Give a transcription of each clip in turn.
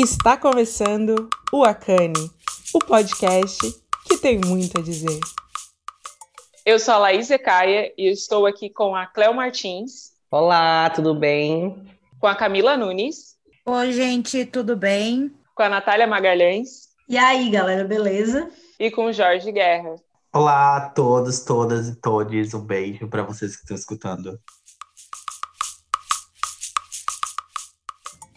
Está começando o Acane, o podcast que tem muito a dizer. Eu sou a Laís Ecaia e estou aqui com a Cléo Martins. Olá, tudo bem? Com a Camila Nunes. Oi, gente, tudo bem? Com a Natália Magalhães. E aí, galera, beleza? E com o Jorge Guerra. Olá a todos, todas e todes. Um beijo para vocês que estão escutando.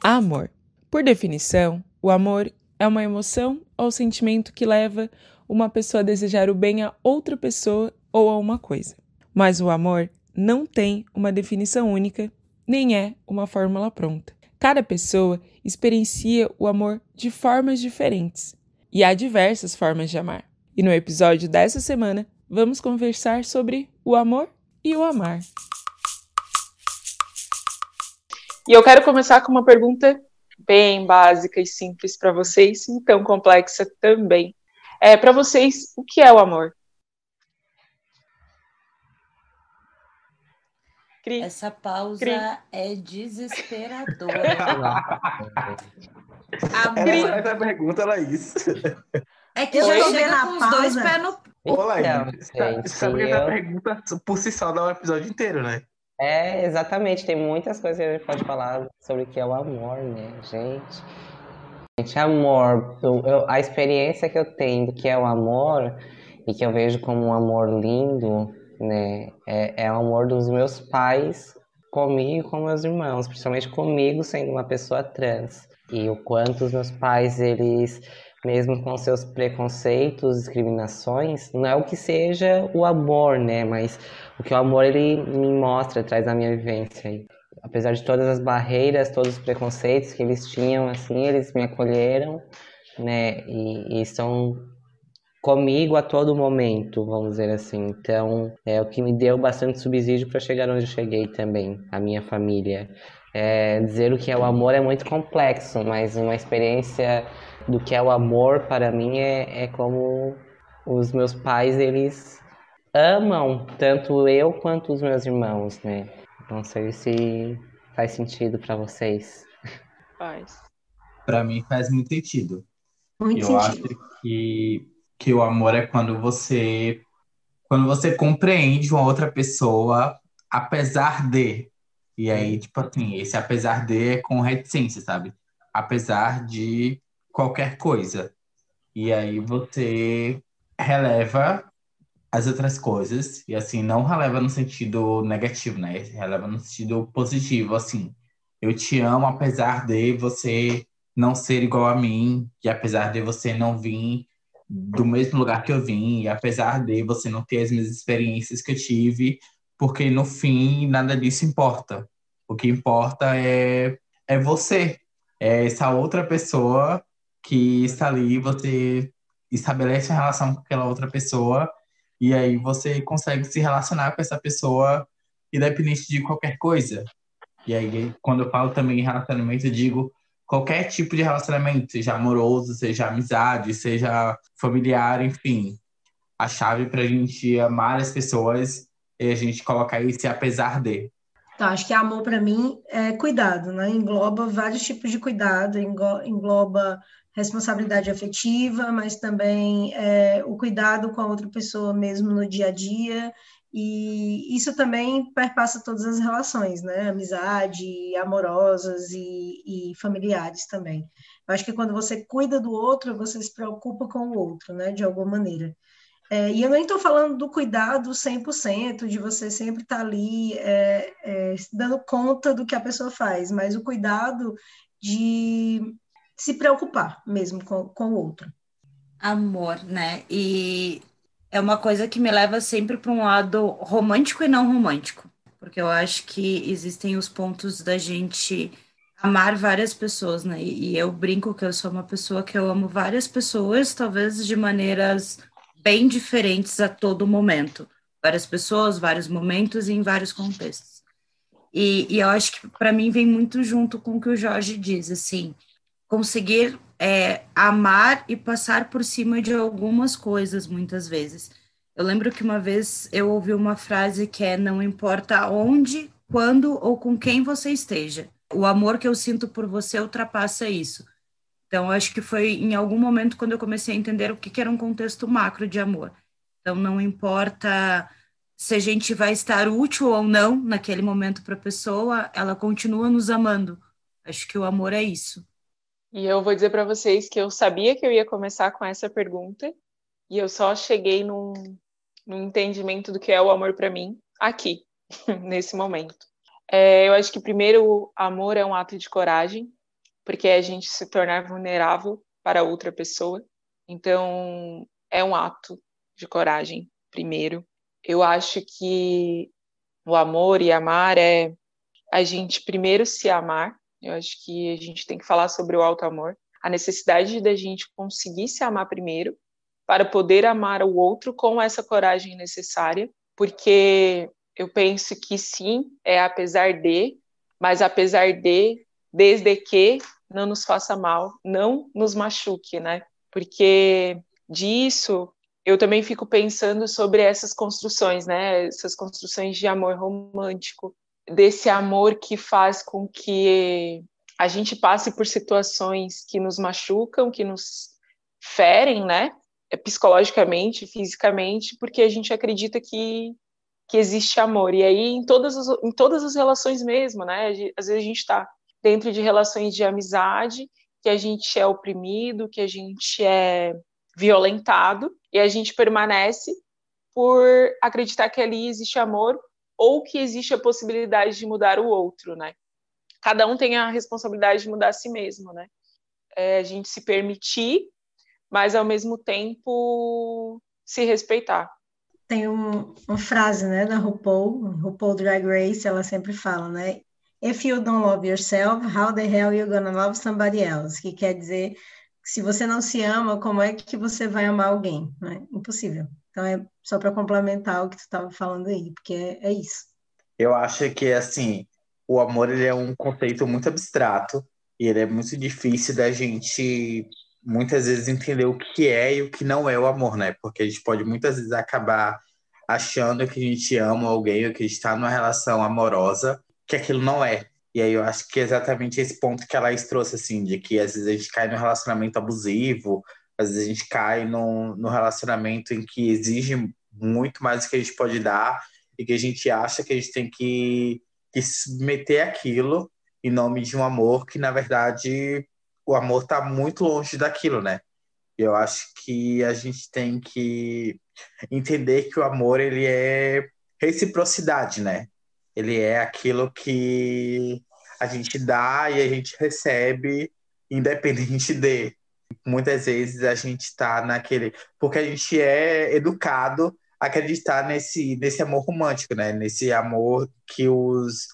Amor. Por definição, o amor é uma emoção ou sentimento que leva uma pessoa a desejar o bem a outra pessoa ou a uma coisa. Mas o amor não tem uma definição única, nem é uma fórmula pronta. Cada pessoa experiencia o amor de formas diferentes e há diversas formas de amar. E no episódio dessa semana, vamos conversar sobre o amor e o amar. E eu quero começar com uma pergunta bem básica e simples para vocês, e tão complexa também. É, para vocês, o que é o amor? Cri. Essa pausa Cri. é desesperadora. Amor. Essa pergunta, Laís. É que já chega com os dois pés no... Ô, Laís, então, sabe que essa pergunta por si só dá um episódio inteiro, né? É, exatamente. Tem muitas coisas que a gente pode falar sobre o que é o amor, né, gente? Gente, amor, eu, eu, a experiência que eu tenho do que é o amor e que eu vejo como um amor lindo né? É, é o amor dos meus pais comigo e com meus irmãos, principalmente comigo sendo uma pessoa trans. E o quanto os meus pais, eles, mesmo com seus preconceitos, discriminações, não é o que seja o amor, né? Mas o que o amor ele me mostra, traz a minha vivência. E, apesar de todas as barreiras, todos os preconceitos que eles tinham, assim, eles me acolheram, né? E, e estão comigo a todo momento, vamos dizer assim. Então, é o que me deu bastante subsídio para chegar onde eu cheguei também, a minha família. É, dizer o que é o amor é muito complexo, mas uma experiência do que é o amor para mim é, é como os meus pais eles amam tanto eu quanto os meus irmãos, né? Não sei se faz sentido para vocês. Faz. Para mim faz muito sentido. Muito eu sentido. acho que que o amor é quando você quando você compreende uma outra pessoa apesar de e aí tipo assim esse apesar de é com reticência sabe apesar de qualquer coisa e aí você releva as outras coisas. E assim não releva no sentido negativo né? Releva no sentido positivo assim. Eu te amo apesar de você não ser igual a mim e apesar de você não vir do mesmo lugar que eu vim, e apesar de você não ter as mesmas experiências que eu tive, porque no fim nada disso importa. O que importa é, é você, é essa outra pessoa que está ali, você estabelece uma relação com aquela outra pessoa, e aí você consegue se relacionar com essa pessoa, independente de qualquer coisa. E aí, quando eu falo também em relacionamento, eu digo qualquer tipo de relacionamento, seja amoroso, seja amizade, seja familiar, enfim. A chave para a gente amar as pessoas é a gente colocar esse apesar de. Tá, acho que amor para mim é cuidado, né? Engloba vários tipos de cuidado, engloba responsabilidade afetiva, mas também é, o cuidado com a outra pessoa mesmo no dia a dia e isso também perpassa todas as relações, né? Amizade, amorosas e, e, familiares também. Eu acho que quando você cuida do outro, você se preocupa com o outro, né? De alguma maneira. É, e eu nem estou falando do cuidado 100%, de você sempre estar tá ali é, é, dando conta do que a pessoa faz, mas o cuidado de se preocupar mesmo com, com o outro. Amor, né? E é uma coisa que me leva sempre para um lado romântico e não romântico, porque eu acho que existem os pontos da gente amar várias pessoas, né? E eu brinco que eu sou uma pessoa que eu amo várias pessoas, talvez de maneiras bem diferentes a todo momento. Várias pessoas, vários momentos e em vários contextos. E, e eu acho que para mim vem muito junto com o que o Jorge diz, assim, conseguir é, amar e passar por cima de algumas coisas, muitas vezes. Eu lembro que uma vez eu ouvi uma frase que é: não importa onde, quando ou com quem você esteja, o amor que eu sinto por você ultrapassa isso. Então, acho que foi em algum momento quando eu comecei a entender o que, que era um contexto macro de amor. Então, não importa se a gente vai estar útil ou não naquele momento para a pessoa, ela continua nos amando. Acho que o amor é isso. E eu vou dizer para vocês que eu sabia que eu ia começar com essa pergunta e eu só cheguei num, num entendimento do que é o amor para mim aqui, nesse momento. É, eu acho que primeiro, amor é um ato de coragem, porque é a gente se tornar vulnerável para outra pessoa. Então, é um ato de coragem, primeiro. Eu acho que o amor e amar é a gente primeiro se amar. Eu acho que a gente tem que falar sobre o alto amor, a necessidade da gente conseguir se amar primeiro para poder amar o outro com essa coragem necessária, porque eu penso que sim, é apesar de, mas apesar de desde que não nos faça mal, não nos machuque, né? Porque disso eu também fico pensando sobre essas construções, né? Essas construções de amor romântico, desse amor que faz com que a gente passe por situações que nos machucam, que nos ferem, né? Psicologicamente, fisicamente, porque a gente acredita que que existe amor. E aí, em todas as, em todas as relações mesmo, né? Às vezes a gente está dentro de relações de amizade, que a gente é oprimido, que a gente é violentado, e a gente permanece por acreditar que ali existe amor ou que existe a possibilidade de mudar o outro, né? Cada um tem a responsabilidade de mudar a si mesmo, né? É a gente se permitir, mas ao mesmo tempo se respeitar. Tem um, uma frase, né, da RuPaul, RuPaul Drag Race, ela sempre fala, né? If you don't love yourself, how the hell you gonna love somebody else? Que quer dizer, se você não se ama, como é que você vai amar alguém? Né? Impossível. Então é só para complementar o que tu estava falando aí, porque é, é, isso. Eu acho que assim, o amor ele é um conceito muito abstrato e ele é muito difícil da gente muitas vezes entender o que é e o que não é o amor, né? Porque a gente pode muitas vezes acabar achando que a gente ama alguém ou que está numa relação amorosa que aquilo não é. E aí eu acho que é exatamente esse ponto que a Laís trouxe, assim, de que às vezes a gente cai num relacionamento abusivo, às vezes a gente cai num, num relacionamento em que exige muito mais do que a gente pode dar e que a gente acha que a gente tem que, que submeter aquilo em nome de um amor que, na verdade, o amor está muito longe daquilo, né? Eu acho que a gente tem que entender que o amor, ele é reciprocidade, né? Ele é aquilo que a gente dá e a gente recebe, independente de. Muitas vezes a gente está naquele. Porque a gente é educado a acreditar nesse, nesse amor romântico, né? Nesse amor que os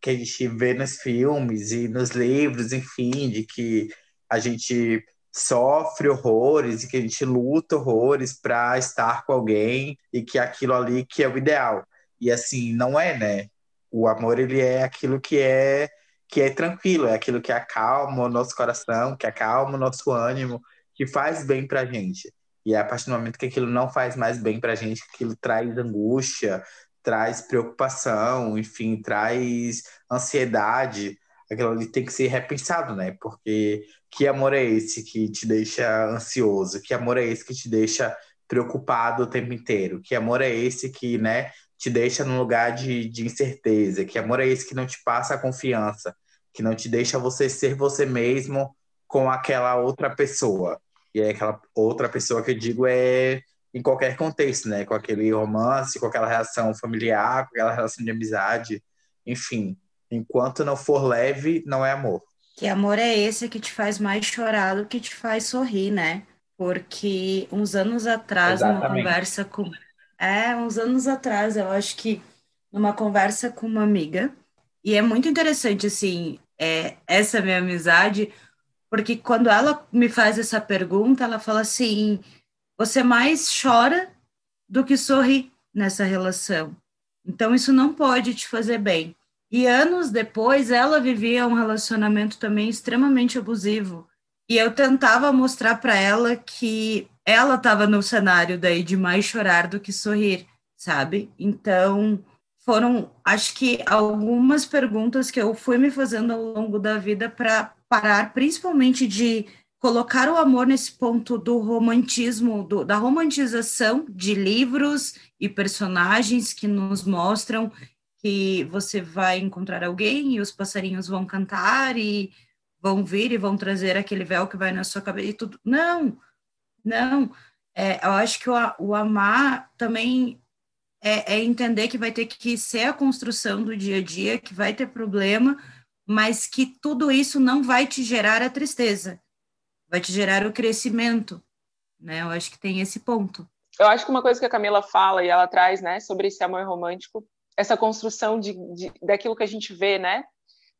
que a gente vê nos filmes e nos livros, enfim, de que a gente sofre horrores e que a gente luta horrores para estar com alguém e que aquilo ali que é o ideal. E assim, não é, né? O amor, ele é aquilo que é que é tranquilo, é aquilo que acalma o nosso coração, que acalma o nosso ânimo, que faz bem pra gente. E é a partir do momento que aquilo não faz mais bem pra gente, que aquilo traz angústia, traz preocupação, enfim, traz ansiedade, aquilo ali tem que ser repensado, né? Porque que amor é esse que te deixa ansioso? Que amor é esse que te deixa preocupado o tempo inteiro? Que amor é esse que, né, te deixa num lugar de, de incerteza, que amor é esse que não te passa a confiança, que não te deixa você ser você mesmo com aquela outra pessoa. E é aquela outra pessoa que eu digo é em qualquer contexto, né? Com aquele romance, com aquela relação familiar, com aquela relação de amizade, enfim. Enquanto não for leve, não é amor. Que amor é esse que te faz mais chorar do que te faz sorrir, né? Porque uns anos atrás, Exatamente. numa conversa com é, uns anos atrás, eu acho que numa conversa com uma amiga, e é muito interessante, assim, é, essa minha amizade, porque quando ela me faz essa pergunta, ela fala assim: você mais chora do que sorri nessa relação. Então, isso não pode te fazer bem. E anos depois, ela vivia um relacionamento também extremamente abusivo. E eu tentava mostrar para ela que ela estava no cenário daí de mais chorar do que sorrir, sabe? Então, foram, acho que algumas perguntas que eu fui me fazendo ao longo da vida para parar, principalmente de colocar o amor nesse ponto do romantismo, do, da romantização de livros e personagens que nos mostram que você vai encontrar alguém e os passarinhos vão cantar e vão vir e vão trazer aquele véu que vai na sua cabeça e tudo. Não, não. É, eu acho que o, o amar também é, é, entender que vai ter que ser a construção do dia a dia, que vai ter problema, mas que tudo isso não vai te gerar a tristeza, vai te gerar o crescimento, né? Eu acho que tem esse ponto. Eu acho que uma coisa que a Camila fala e ela traz, né, sobre esse amor romântico, essa construção de, de daquilo que a gente vê, né?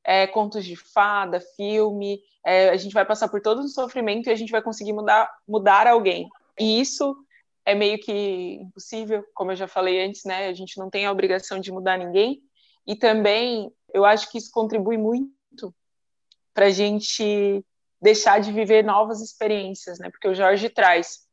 É, contos de fada, filme, é, a gente vai passar por todo o sofrimento e a gente vai conseguir mudar, mudar alguém. E isso é meio que impossível, como eu já falei antes, né? A gente não tem a obrigação de mudar ninguém. E também eu acho que isso contribui muito para a gente deixar de viver novas experiências, né? Porque o Jorge traz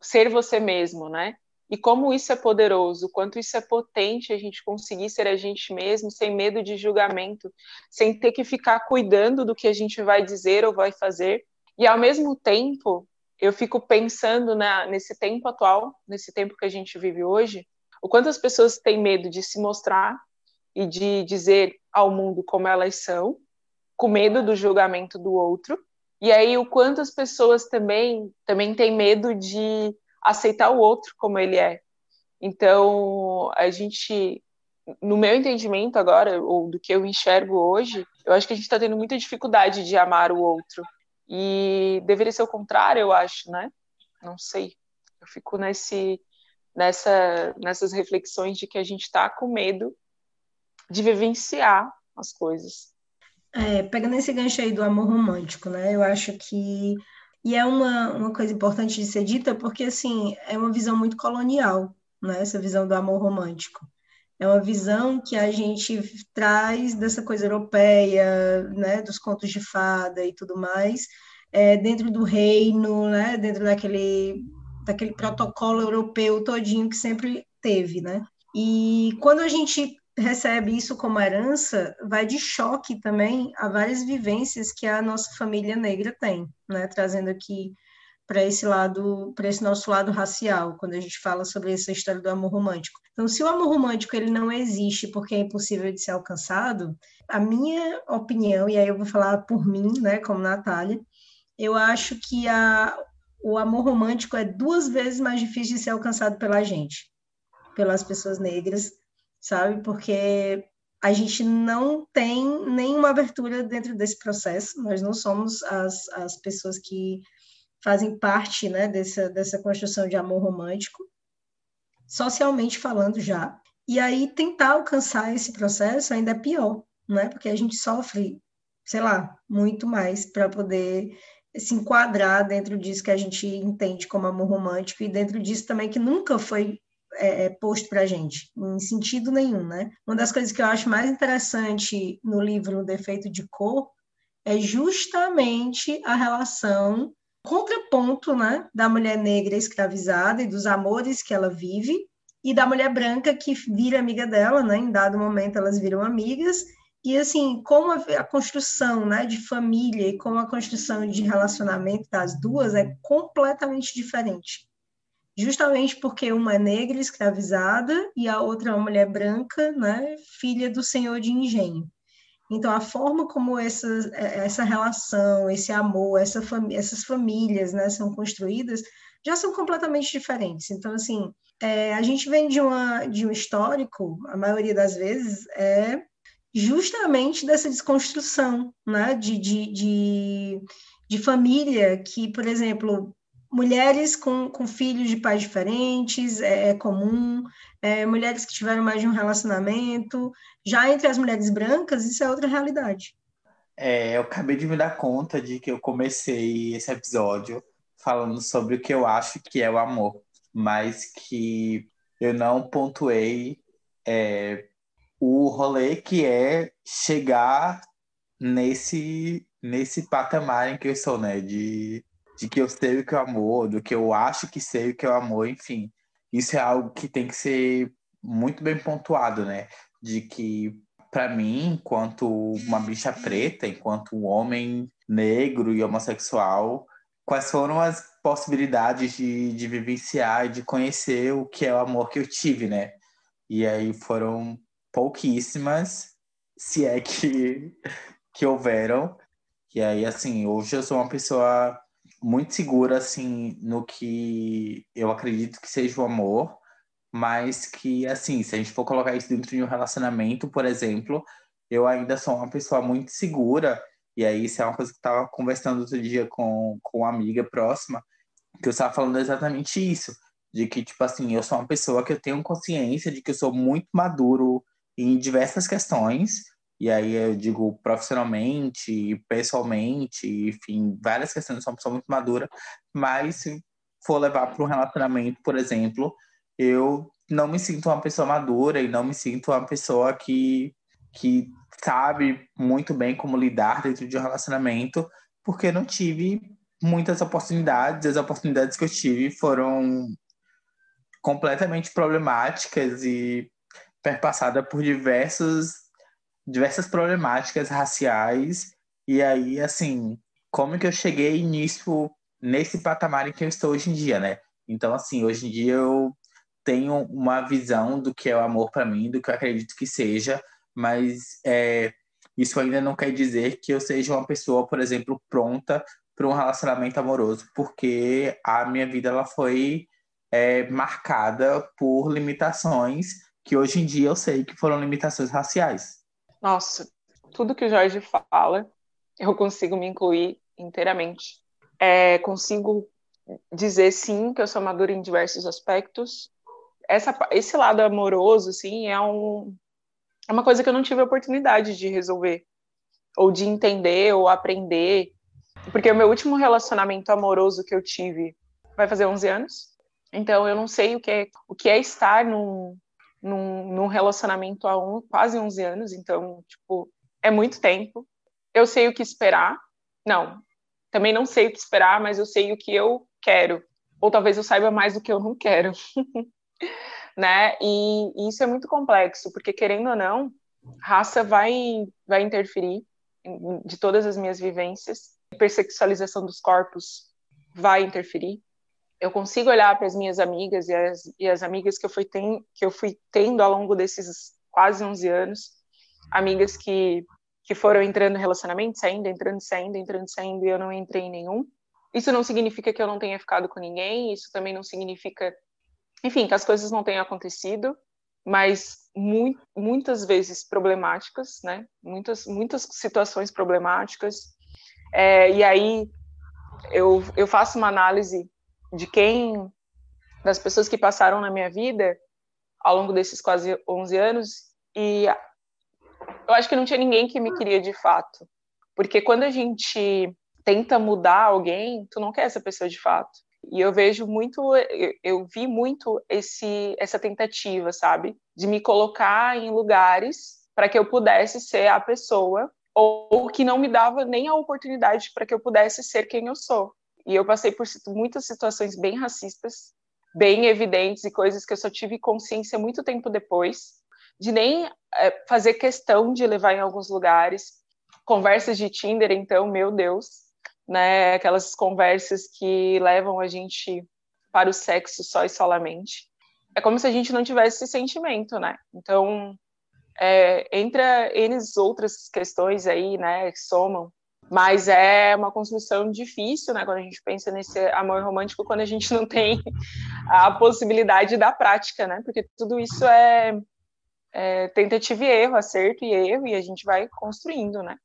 ser você mesmo, né? E como isso é poderoso, quanto isso é potente a gente conseguir ser a gente mesmo, sem medo de julgamento, sem ter que ficar cuidando do que a gente vai dizer ou vai fazer. E ao mesmo tempo, eu fico pensando na, nesse tempo atual, nesse tempo que a gente vive hoje, o quanto as pessoas têm medo de se mostrar e de dizer ao mundo como elas são, com medo do julgamento do outro. E aí o quanto as pessoas também também têm medo de aceitar o outro como ele é. Então, a gente no meu entendimento agora, ou do que eu enxergo hoje, eu acho que a gente está tendo muita dificuldade de amar o outro. E deveria ser o contrário, eu acho, né? Não sei. Eu fico nesse, nessa, nessas reflexões de que a gente está com medo de vivenciar as coisas. É, pegando esse gancho aí do amor romântico, né? Eu acho que. E é uma, uma coisa importante de ser dita, porque, assim, é uma visão muito colonial, né? Essa visão do amor romântico. É uma visão que a gente traz dessa coisa europeia, né, dos contos de fada e tudo mais, é, dentro do reino, né, dentro daquele, daquele protocolo europeu todinho que sempre teve, né? E quando a gente recebe isso como herança, vai de choque também a várias vivências que a nossa família negra tem, né? Trazendo aqui para esse lado, para esse nosso lado racial, quando a gente fala sobre essa história do amor romântico. Então, se o amor romântico ele não existe porque é impossível de ser alcançado, a minha opinião, e aí eu vou falar por mim, né, como Natália, eu acho que a, o amor romântico é duas vezes mais difícil de ser alcançado pela gente, pelas pessoas negras, sabe? Porque a gente não tem nenhuma abertura dentro desse processo, nós não somos as, as pessoas que fazem parte né, dessa, dessa construção de amor romântico, socialmente falando já. E aí tentar alcançar esse processo ainda é pior, né? Porque a gente sofre, sei lá, muito mais para poder se enquadrar dentro disso que a gente entende como amor romântico e dentro disso também que nunca foi é, é posto para a gente, em sentido nenhum, né? Uma das coisas que eu acho mais interessante no livro Defeito de Cor é justamente a relação contraponto né, da mulher negra escravizada e dos amores que ela vive, e da mulher branca que vira amiga dela, né, em dado momento elas viram amigas, e assim, como a construção né, de família e como a construção de relacionamento das duas é completamente diferente. Justamente porque uma é negra escravizada e a outra é uma mulher branca, né, filha do senhor de engenho. Então, a forma como essa, essa relação, esse amor, essa fami essas famílias né, são construídas já são completamente diferentes. Então, assim, é, a gente vem de, uma, de um histórico, a maioria das vezes, é justamente dessa desconstrução né, de, de, de, de família que, por exemplo, mulheres com, com filhos de pais diferentes é, é comum, é, mulheres que tiveram mais de um relacionamento. Já entre as mulheres brancas, isso é outra realidade. É, eu acabei de me dar conta de que eu comecei esse episódio falando sobre o que eu acho que é o amor, mas que eu não pontuei é, o rolê que é chegar nesse, nesse patamar em que eu sou, né? De de que eu sei o que é amor, do que eu acho que sei o que é amor, enfim. Isso é algo que tem que ser muito bem pontuado, né? De que, para mim, enquanto uma bicha preta, enquanto um homem negro e homossexual, quais foram as possibilidades de, de vivenciar e de conhecer o que é o amor que eu tive, né? E aí foram pouquíssimas, se é que, que houveram. E aí, assim, hoje eu sou uma pessoa muito segura, assim, no que eu acredito que seja o amor, mas que, assim, se a gente for colocar isso dentro de um relacionamento, por exemplo, eu ainda sou uma pessoa muito segura, e aí isso é uma coisa que eu estava conversando outro dia com, com uma amiga próxima, que eu estava falando exatamente isso, de que, tipo assim, eu sou uma pessoa que eu tenho consciência de que eu sou muito maduro em diversas questões, e aí eu digo profissionalmente, pessoalmente, enfim, várias questões, sou uma pessoa muito madura, mas se for levar para um relacionamento, por exemplo, eu não me sinto uma pessoa madura e não me sinto uma pessoa que, que sabe muito bem como lidar dentro de um relacionamento, porque não tive muitas oportunidades, as oportunidades que eu tive foram completamente problemáticas e perpassada por diversos diversas problemáticas raciais e aí assim como que eu cheguei nisso nesse patamar em que eu estou hoje em dia né então assim hoje em dia eu tenho uma visão do que é o amor para mim do que eu acredito que seja mas é, isso ainda não quer dizer que eu seja uma pessoa por exemplo pronta para um relacionamento amoroso porque a minha vida ela foi é, marcada por limitações que hoje em dia eu sei que foram limitações raciais. Nossa, tudo que o Jorge fala, eu consigo me incluir inteiramente. É, consigo dizer sim que eu sou madura em diversos aspectos. Essa, esse lado amoroso, sim, é, um, é uma coisa que eu não tive oportunidade de resolver, ou de entender, ou aprender. Porque o meu último relacionamento amoroso que eu tive vai fazer 11 anos. Então, eu não sei o que é, o que é estar num, num, num relacionamento há um, quase 11 anos. Então, tipo, é muito tempo. Eu sei o que esperar. Não, também não sei o que esperar, mas eu sei o que eu quero. Ou talvez eu saiba mais do que eu não quero. né? E, e, isso é muito complexo, porque querendo ou não, raça vai, vai interferir de todas as minhas vivências. Hipersexualização dos corpos vai interferir eu consigo olhar para as minhas amigas e as, e as amigas que eu, fui ten, que eu fui tendo ao longo desses quase 11 anos, amigas que, que foram entrando em relacionamento, saindo, entrando, saindo, entrando, saindo, e eu não entrei em nenhum. Isso não significa que eu não tenha ficado com ninguém, isso também não significa, enfim, que as coisas não tenham acontecido, mas muito, muitas vezes problemáticas, né? Muitas, muitas situações problemáticas. É, e aí eu, eu faço uma análise de quem, das pessoas que passaram na minha vida ao longo desses quase 11 anos, e eu acho que não tinha ninguém que me queria de fato. Porque quando a gente tenta mudar alguém, tu não quer essa pessoa de fato. E eu vejo muito, eu, vi muito esse, essa tentativa, sabe? De me colocar em lugares para que eu pudesse ser a pessoa, ou, ou que não me dava nem a oportunidade para que eu pudesse ser quem eu sou. E eu passei por muitas situações bem racistas, bem evidentes e coisas que eu só tive consciência muito tempo depois, de nem é, fazer questão de levar em alguns lugares. Conversas de Tinder, então, meu Deus, né? Aquelas conversas que levam a gente para o sexo só e solamente. É como se a gente não tivesse esse sentimento, né? Então, é, entra eles outras questões aí, né, que somam mas é uma construção difícil, né? Quando a gente pensa nesse amor romântico, quando a gente não tem a possibilidade da prática, né? Porque tudo isso é, é tentativa e erro, acerto e erro, e a gente vai construindo, né?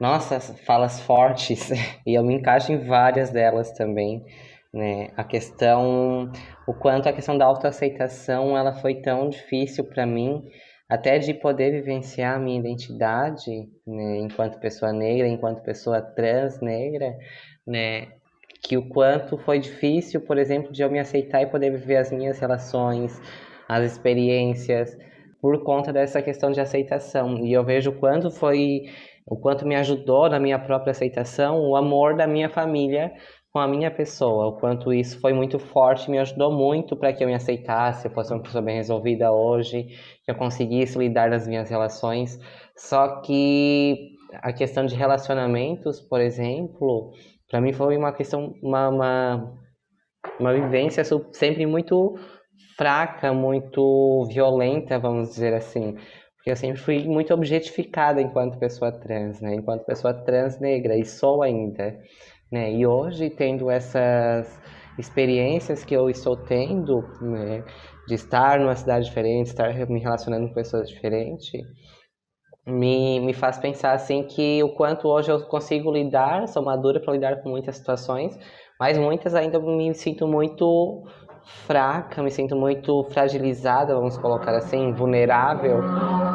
Nossa, falas fortes, e eu me encaixo em várias delas também, né? A questão, o quanto a questão da autoaceitação, ela foi tão difícil para mim, até de poder vivenciar a minha identidade, né, enquanto pessoa negra, enquanto pessoa trans negra, né, que o quanto foi difícil, por exemplo, de eu me aceitar e poder viver as minhas relações, as experiências, por conta dessa questão de aceitação. E eu vejo o quanto foi, o quanto me ajudou na minha própria aceitação, o amor da minha família com a minha pessoa, o quanto isso foi muito forte, me ajudou muito para que eu me aceitasse, eu fosse uma pessoa bem resolvida hoje, que eu conseguisse lidar das minhas relações. Só que a questão de relacionamentos, por exemplo, para mim foi uma questão, uma, uma, uma vivência sempre muito fraca, muito violenta, vamos dizer assim. Porque eu sempre fui muito objetificada enquanto pessoa trans, né? Enquanto pessoa trans negra, e sou ainda. Né? E hoje, tendo essas experiências que eu estou tendo, né? De estar numa cidade diferente, estar me relacionando com pessoas diferentes, me, me faz pensar assim que o quanto hoje eu consigo lidar, sou madura para lidar com muitas situações, mas muitas ainda me sinto muito fraca, me sinto muito fragilizada, vamos colocar assim, vulnerável,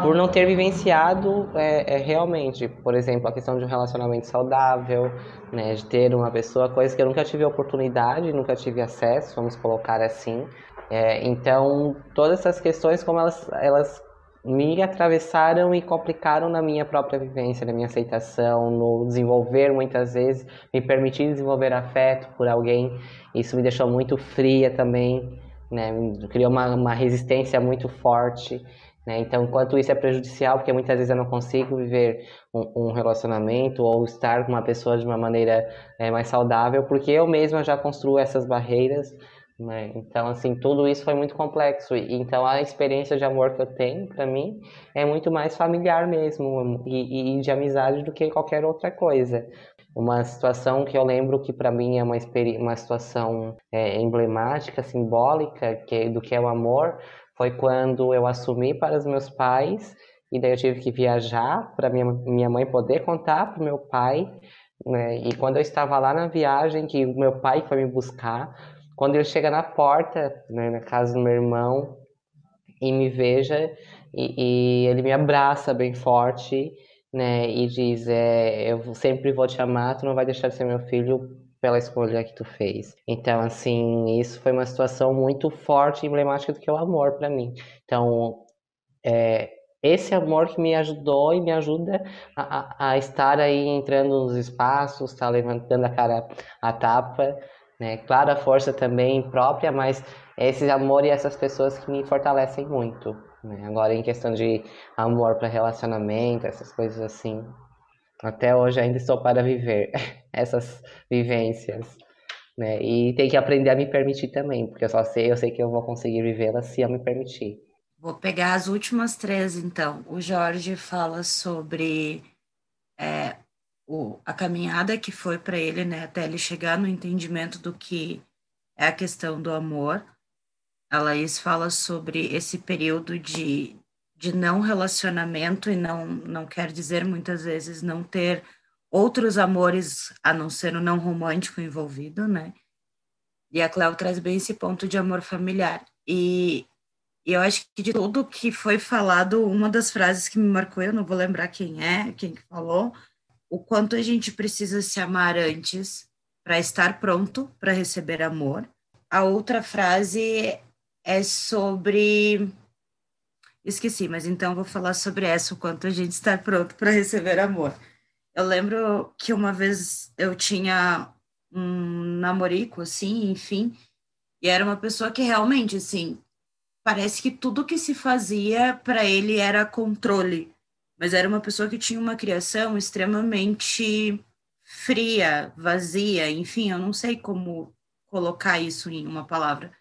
por não ter vivenciado é, é, realmente, por exemplo, a questão de um relacionamento saudável, né, de ter uma pessoa, coisa que eu nunca tive oportunidade, nunca tive acesso, vamos colocar assim. É, então, todas essas questões, como elas, elas me atravessaram e complicaram na minha própria vivência, na minha aceitação, no desenvolver muitas vezes, me permitir desenvolver afeto por alguém. Isso me deixou muito fria também, né? Criou uma, uma resistência muito forte. Né? Então, enquanto isso é prejudicial, porque muitas vezes eu não consigo viver um, um relacionamento ou estar com uma pessoa de uma maneira é, mais saudável, porque eu mesma já construo essas barreiras né? Então, assim, tudo isso foi muito complexo. Então, a experiência de amor que eu tenho, para mim, é muito mais familiar mesmo e, e, de amizade do que qualquer outra coisa. Uma situação que eu lembro que para mim é uma, uma situação é, emblemática, simbólica que, do que é o amor, foi quando eu assumi para os meus pais e daí eu tive que viajar para minha, minha mãe poder contar para meu pai. Né? E quando eu estava lá na viagem, que o meu pai foi me buscar, quando ele chega na porta, né, na casa do meu irmão, e me veja, e, e ele me abraça bem forte, né, e diz, é, eu sempre vou te amar, tu não vai deixar de ser meu filho pela escolha que tu fez. Então, assim, isso foi uma situação muito forte e emblemática do que é o amor para mim. Então, é, esse amor que me ajudou e me ajuda a, a, a estar aí entrando nos espaços, tá levantando a cara a tapa, né? Claro, a força também própria, mas esse amor e essas pessoas que me fortalecem muito. Né? Agora, em questão de amor para relacionamento, essas coisas assim, até hoje ainda estou para viver essas vivências. Né? E tem que aprender a me permitir também, porque eu só sei, eu sei que eu vou conseguir vivê-las se eu me permitir. Vou pegar as últimas três, então. O Jorge fala sobre é, o, a caminhada que foi para ele, né, até ele chegar no entendimento do que é a questão do amor. A Laís fala sobre esse período de, de não relacionamento e não, não quer dizer muitas vezes não ter outros amores a não ser o não romântico envolvido, né? E a Cléo traz bem esse ponto de amor familiar. E, e eu acho que de tudo que foi falado, uma das frases que me marcou, eu não vou lembrar quem é, quem que falou, o quanto a gente precisa se amar antes para estar pronto para receber amor. A outra frase é sobre. Esqueci, mas então vou falar sobre essa, o quanto a gente está pronto para receber amor. Eu lembro que uma vez eu tinha um namorico, assim, enfim, e era uma pessoa que realmente, assim, parece que tudo que se fazia para ele era controle mas era uma pessoa que tinha uma criação extremamente fria, vazia, enfim, eu não sei como colocar isso em uma palavra.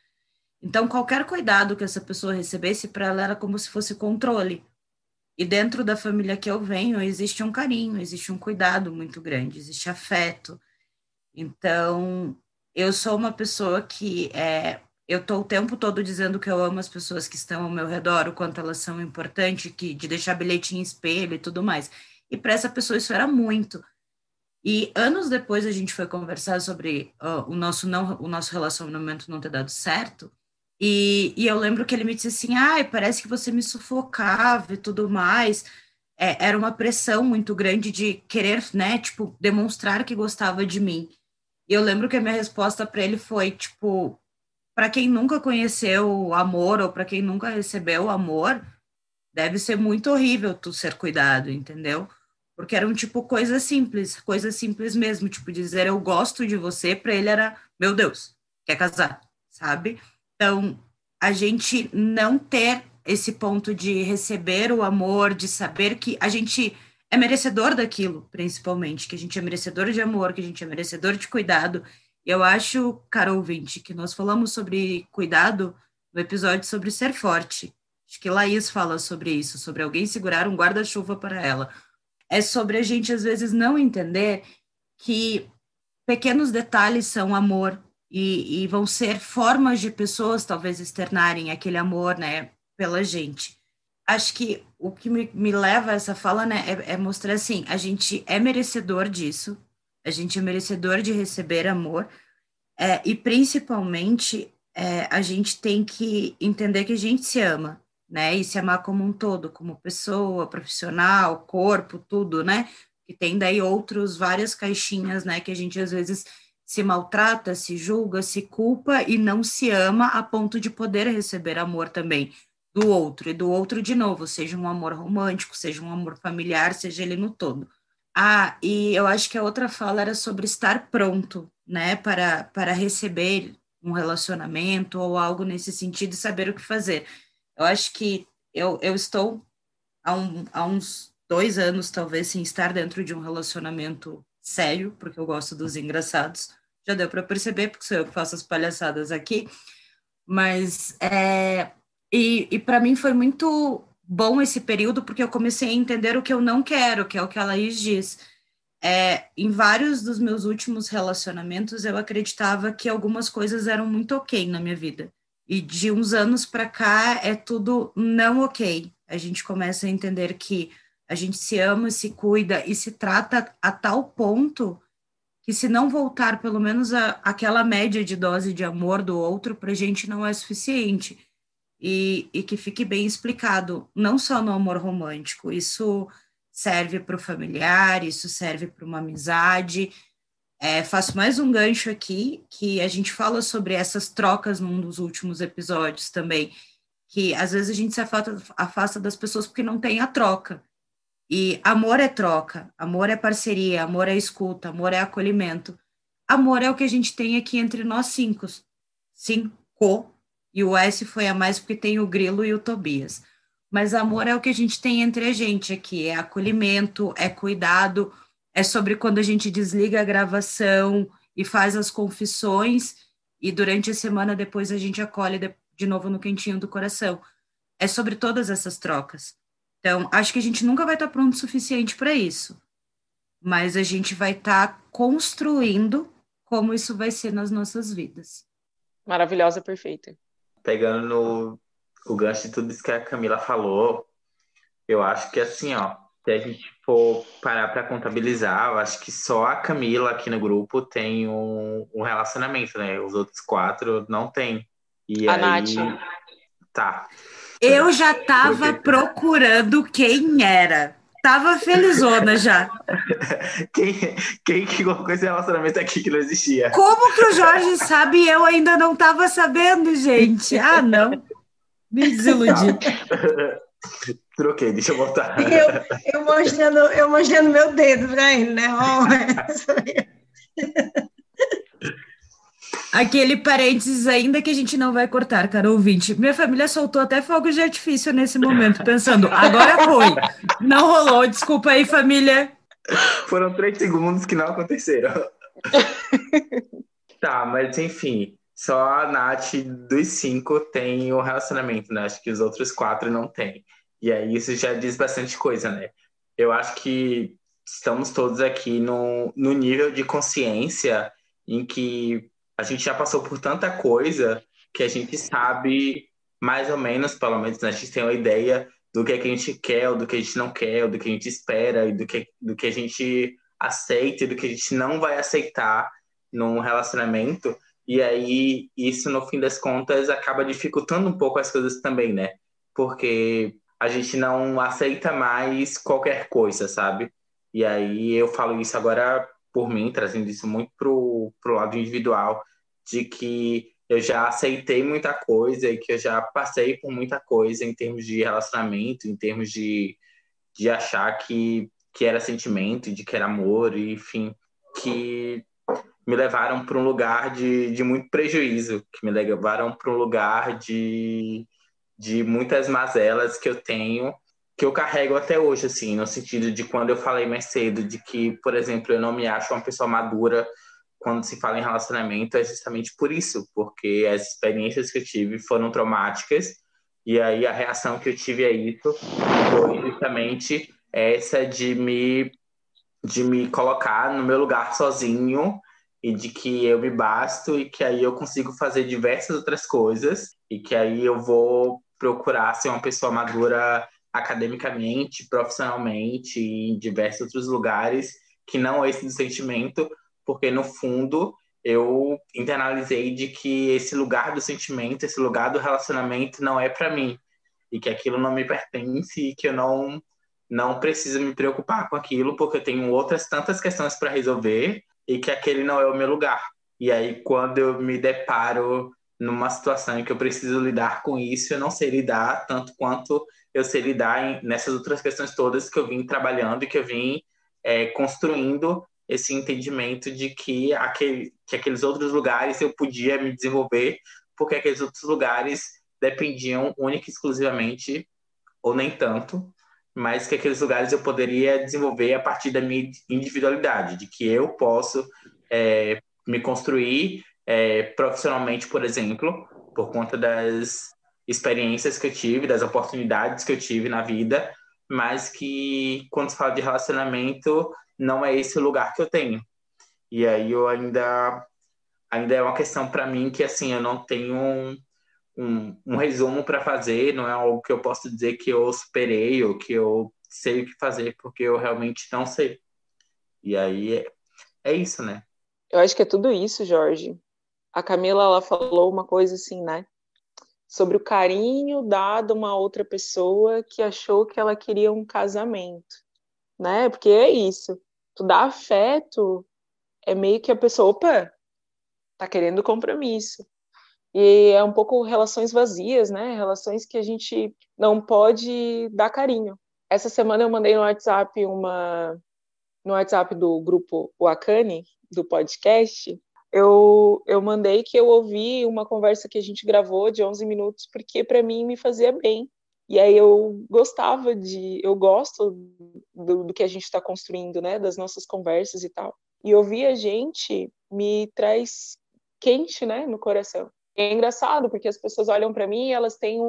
Então, qualquer cuidado que essa pessoa recebesse para ela era como se fosse controle. E dentro da família que eu venho, existe um carinho, existe um cuidado muito grande, existe afeto. Então, eu sou uma pessoa que é, eu estou o tempo todo dizendo que eu amo as pessoas que estão ao meu redor, o quanto elas são importantes, que de deixar bilhete em espelho e tudo mais. E para essa pessoa isso era muito. E anos depois a gente foi conversar sobre uh, o nosso não, o nosso relacionamento não ter dado certo. E, e eu lembro que ele me disse assim: "Ai, parece que você me sufocava e tudo mais". É, era uma pressão muito grande de querer, né, tipo, demonstrar que gostava de mim. E eu lembro que a minha resposta para ele foi tipo, para quem nunca conheceu amor ou para quem nunca recebeu amor, deve ser muito horrível tu ser cuidado, entendeu? Porque era um tipo coisa simples, coisa simples mesmo, tipo dizer eu gosto de você, para ele era meu Deus, quer casar, sabe? Então, a gente não ter esse ponto de receber o amor, de saber que a gente é merecedor daquilo, principalmente, que a gente é merecedor de amor, que a gente é merecedor de cuidado. Eu acho, cara ouvinte, que nós falamos sobre cuidado no episódio sobre ser forte. Acho que Laís fala sobre isso, sobre alguém segurar um guarda-chuva para ela. É sobre a gente, às vezes, não entender que pequenos detalhes são amor e, e vão ser formas de pessoas, talvez, externarem aquele amor, né, pela gente. Acho que o que me, me leva a essa fala, né, é, é mostrar assim, a gente é merecedor disso, a gente é merecedor de receber amor, é, e principalmente é, a gente tem que entender que a gente se ama, né? E se amar como um todo, como pessoa, profissional, corpo, tudo, né? Que tem daí outros, várias caixinhas, né? Que a gente às vezes se maltrata, se julga, se culpa e não se ama a ponto de poder receber amor também do outro, e do outro de novo, seja um amor romântico, seja um amor familiar, seja ele no todo. Ah, e eu acho que a outra fala era sobre estar pronto, né, para, para receber um relacionamento ou algo nesse sentido e saber o que fazer. Eu acho que eu, eu estou há, um, há uns dois anos, talvez, sem estar dentro de um relacionamento sério, porque eu gosto dos engraçados. Já deu para perceber, porque sou eu que faço as palhaçadas aqui. Mas, é, e, e para mim foi muito bom esse período, porque eu comecei a entender o que eu não quero, que é o que a Laís diz. É, em vários dos meus últimos relacionamentos, eu acreditava que algumas coisas eram muito ok na minha vida. E de uns anos para cá é tudo não ok. A gente começa a entender que a gente se ama, se cuida e se trata a tal ponto que se não voltar pelo menos a, aquela média de dose de amor do outro, para a gente não é suficiente. E, e que fique bem explicado, não só no amor romântico, isso serve para o familiar, isso serve para uma amizade, é, faço mais um gancho aqui, que a gente fala sobre essas trocas num dos últimos episódios também, que às vezes a gente se afasta, afasta das pessoas porque não tem a troca. E amor é troca, amor é parceria, amor é escuta, amor é acolhimento. Amor é o que a gente tem aqui entre nós cinco. Cinco. E o S foi a mais porque tem o Grilo e o Tobias. Mas amor é o que a gente tem entre a gente aqui. É acolhimento, é cuidado, é sobre quando a gente desliga a gravação e faz as confissões e durante a semana depois a gente acolhe de, novo no quentinho do coração. É sobre todas essas trocas. Então, acho que a gente nunca vai estar pronto o suficiente para isso, mas a gente vai estar construindo como isso vai ser nas nossas vidas. Maravilhosa, perfeita. Pegando no, o gancho de tudo isso que a Camila falou, eu acho que assim, ó, se a gente for parar para contabilizar, eu acho que só a Camila aqui no grupo tem um, um relacionamento, né? Os outros quatro não tem. E a aí... Nath. Tá. Eu já tava Porque- procurando quem era. Tava felizona já. Quem, quem que colocou esse relacionamento aqui que não existia? Como que o Jorge sabe e eu ainda não tava sabendo, gente? Ah, não. Me desiludi. Troquei, deixa eu voltar. Eu, eu, mostrando, eu mostrando meu dedo pra ele, né? Aí. Aquele parênteses ainda que a gente não vai cortar, cara ouvinte. Minha família soltou até fogos de artifício nesse momento, pensando, agora foi. Não rolou, desculpa aí, família. Foram três segundos que não aconteceram. tá, mas enfim, só a Nath dos cinco tem o relacionamento, né? Acho que os outros quatro não têm. E aí isso já diz bastante coisa, né? Eu acho que estamos todos aqui no, no nível de consciência em que a gente já passou por tanta coisa que a gente sabe mais ou menos, pelo menos, né? a gente tem uma ideia do que, é que a gente quer, ou do que a gente não quer, ou do que a gente espera, e do que, do que a gente aceita e do que a gente não vai aceitar num relacionamento. E aí, isso, no fim das contas, acaba dificultando um pouco as coisas também, né? Porque a gente não aceita mais qualquer coisa, sabe? E aí eu falo isso agora por mim, trazendo isso muito pro, pro lado individual, de que eu já aceitei muita coisa e que eu já passei por muita coisa em termos de relacionamento, em termos de, de achar que, que era sentimento, de que era amor, enfim, que me levaram para um lugar de, de muito prejuízo, que me levaram para um lugar de, de muitas mazelas que eu tenho que eu carrego até hoje, assim, no sentido de quando eu falei mais cedo de que, por exemplo, eu não me acho uma pessoa madura quando se fala em relacionamento, é justamente por isso, porque as experiências que eu tive foram traumáticas e aí a reação que eu tive a isso foi justamente essa de me de me colocar no meu lugar sozinho e de que eu me basto e que aí eu consigo fazer diversas outras coisas e que aí eu vou procurar ser uma pessoa madura academicamente, profissionalmente em diversos outros lugares que não esse do sentimento, porque no fundo eu internalizei de que esse lugar do sentimento, esse lugar do relacionamento não é para mim e que aquilo não me pertence e que eu não não preciso me preocupar com aquilo porque eu tenho outras tantas questões para resolver e que aquele não é o meu lugar. E aí quando eu me deparo numa situação em que eu preciso lidar com isso, eu não sei lidar tanto quanto eu sei lidar em, nessas outras questões todas que eu vim trabalhando e que eu vim é, construindo esse entendimento de que, aquele, que aqueles outros lugares eu podia me desenvolver, porque aqueles outros lugares dependiam única e exclusivamente, ou nem tanto, mas que aqueles lugares eu poderia desenvolver a partir da minha individualidade, de que eu posso é, me construir é, profissionalmente, por exemplo, por conta das experiências que eu tive, das oportunidades que eu tive na vida, mas que quando se fala de relacionamento, não é esse o lugar que eu tenho. E aí eu ainda ainda é uma questão para mim que assim eu não tenho um, um, um resumo para fazer, não é algo que eu posso dizer que eu superei ou que eu sei o que fazer, porque eu realmente não sei. E aí é, é isso, né? Eu acho que é tudo isso, Jorge. A Camila ela falou uma coisa assim, né? Sobre o carinho dado a uma outra pessoa que achou que ela queria um casamento, né? Porque é isso tu dá afeto, é meio que a pessoa, opa, tá querendo compromisso. E é um pouco relações vazias, né? Relações que a gente não pode dar carinho. Essa semana eu mandei no WhatsApp uma no WhatsApp do grupo Wakani, do podcast, eu, eu mandei que eu ouvi uma conversa que a gente gravou de 11 minutos, porque para mim me fazia bem. E aí eu gostava de, eu gosto do, do que a gente está construindo, né, das nossas conversas e tal. E ouvir a gente me traz quente, né, no coração. É engraçado porque as pessoas olham para mim e elas têm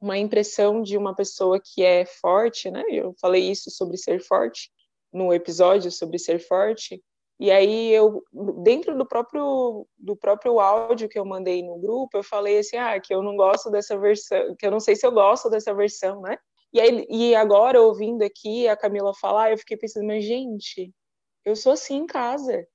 uma impressão de uma pessoa que é forte, né? Eu falei isso sobre ser forte no episódio sobre ser forte. E aí eu dentro do próprio do próprio áudio que eu mandei no grupo, eu falei assim, ah, que eu não gosto dessa versão, que eu não sei se eu gosto dessa versão, né? E aí e agora ouvindo aqui a Camila falar, eu fiquei pensando, mas gente, eu sou assim em casa.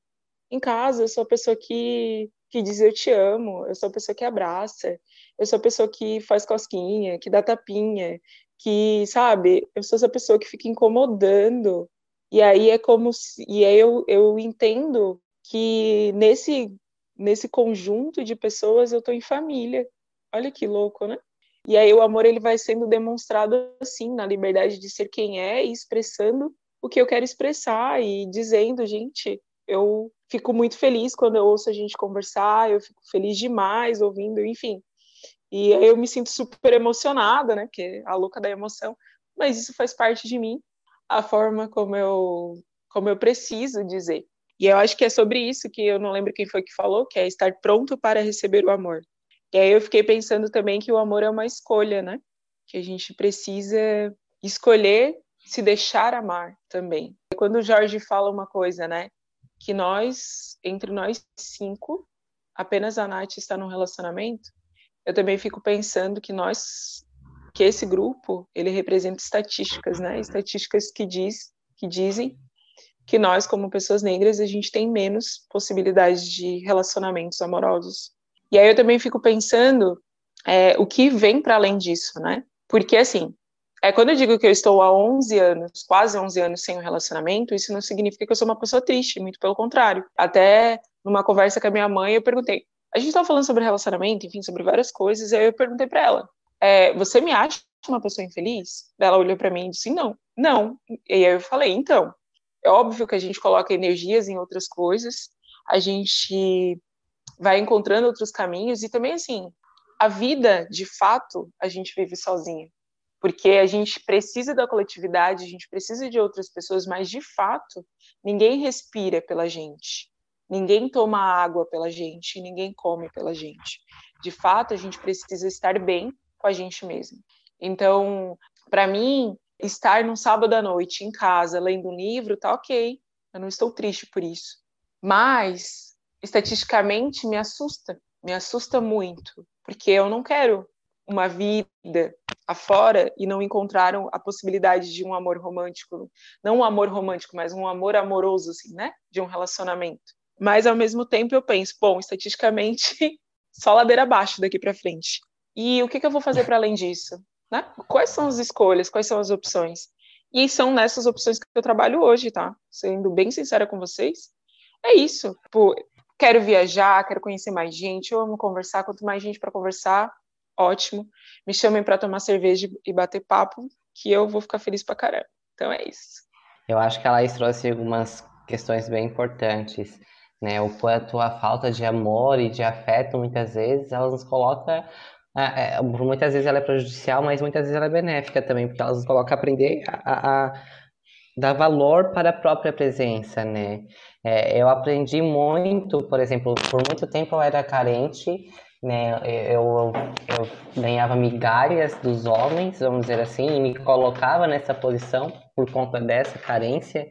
Em casa, eu sou a pessoa que que diz eu te amo, eu sou a pessoa que abraça, eu sou a pessoa que faz cosquinha, que dá tapinha, que, sabe, eu sou essa pessoa que fica incomodando e aí é como se, e aí eu, eu entendo que nesse nesse conjunto de pessoas eu estou em família. Olha que louco, né? E aí o amor ele vai sendo demonstrado assim, na liberdade de ser quem é e expressando o que eu quero expressar e dizendo, gente, eu fico muito feliz quando eu ouço a gente conversar, eu fico feliz demais ouvindo, enfim. E aí eu me sinto super emocionada, né? Que é a louca da emoção, mas isso faz parte de mim a forma como eu, como eu preciso dizer. E eu acho que é sobre isso que eu não lembro quem foi que falou, que é estar pronto para receber o amor. E aí eu fiquei pensando também que o amor é uma escolha, né? Que a gente precisa escolher se deixar amar também. Quando o Jorge fala uma coisa, né? Que nós, entre nós cinco, apenas a Nath está num relacionamento, eu também fico pensando que nós que esse grupo ele representa estatísticas, né? Estatísticas que diz que dizem que nós como pessoas negras a gente tem menos possibilidades de relacionamentos amorosos. E aí eu também fico pensando é, o que vem para além disso, né? Porque assim, é quando eu digo que eu estou há 11 anos, quase 11 anos sem um relacionamento, isso não significa que eu sou uma pessoa triste, muito pelo contrário. Até numa conversa com a minha mãe, eu perguntei, a gente estava falando sobre relacionamento, enfim, sobre várias coisas, e aí eu perguntei para ela, é, você me acha uma pessoa infeliz? Ela olhou para mim e disse, não, não. E aí eu falei, então, é óbvio que a gente coloca energias em outras coisas, a gente vai encontrando outros caminhos e também, assim, a vida, de fato, a gente vive sozinha. porque a gente precisa da coletividade, a gente precisa de outras pessoas, mas de fato, ninguém respira pela gente, ninguém toma água pela gente, ninguém come pela gente. De fato, a gente precisa estar bem com a gente mesmo. Então, para mim, estar num sábado à noite em casa lendo um livro tá ok, eu não estou triste por isso. Mas, estatisticamente, me assusta, me assusta muito, porque eu não quero uma vida afora e não encontraram a possibilidade de um amor romântico, não um amor romântico, mas um amor amoroso, assim, né? De um relacionamento. Mas ao mesmo tempo eu penso, bom, estatisticamente, só ladeira abaixo daqui para frente. E o que, que eu vou fazer para além disso? Né? Quais são as escolhas? Quais são as opções? E são nessas opções que eu trabalho hoje, tá? Sendo bem sincera com vocês, é isso. Pô, quero viajar, quero conhecer mais gente, eu amo conversar. Quanto mais gente para conversar, ótimo. Me chamem para tomar cerveja e bater papo, que eu vou ficar feliz pra caramba. Então é isso. Eu acho que a Laís trouxe algumas questões bem importantes, né? O quanto a falta de amor e de afeto, muitas vezes, ela nos coloca. É, muitas vezes ela é prejudicial, mas muitas vezes ela é benéfica também, porque ela nos coloca a aprender a, a dar valor para a própria presença, né? É, eu aprendi muito, por exemplo, por muito tempo eu era carente né? Eu, eu ganhava migalhas dos homens, vamos dizer assim, e me colocava nessa posição por conta dessa carência.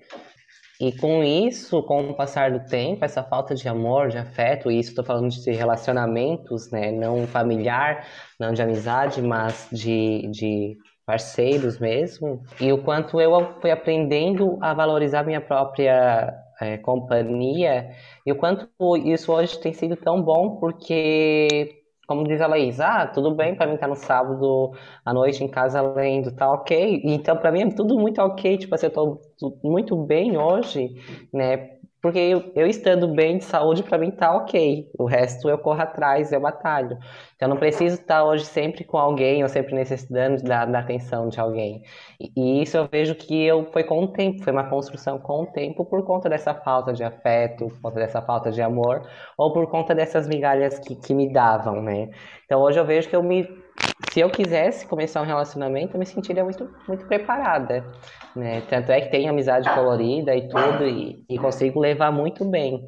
E com isso, com o passar do tempo, essa falta de amor, de afeto, e isso estou falando de relacionamentos, né? Não familiar, não de amizade, mas de, de parceiros mesmo. E o quanto eu fui aprendendo a valorizar minha própria é, companhia, e o quanto isso hoje tem sido tão bom, porque, como diz a Laís, ah, tudo bem para mim estar no sábado à noite em casa lendo, tá ok. Então, para mim é tudo muito ok, tipo assim, eu tô muito bem hoje, né? Porque eu, eu estando bem de saúde, para mim tá ok. O resto eu corro atrás, eu batalho. Então eu não preciso estar hoje sempre com alguém ou sempre necessitando da, da atenção de alguém. E, e, isso eu vejo que eu foi com o tempo, foi uma construção com o tempo por conta dessa falta de afeto, por conta dessa falta de amor, ou por conta dessas migalhas que, que me davam, né? Então hoje eu vejo que eu me se eu quisesse começar um relacionamento, eu me sentiria muito, muito preparada, né? Tanto é que tenho amizade colorida e tudo, e, e consigo levar muito bem.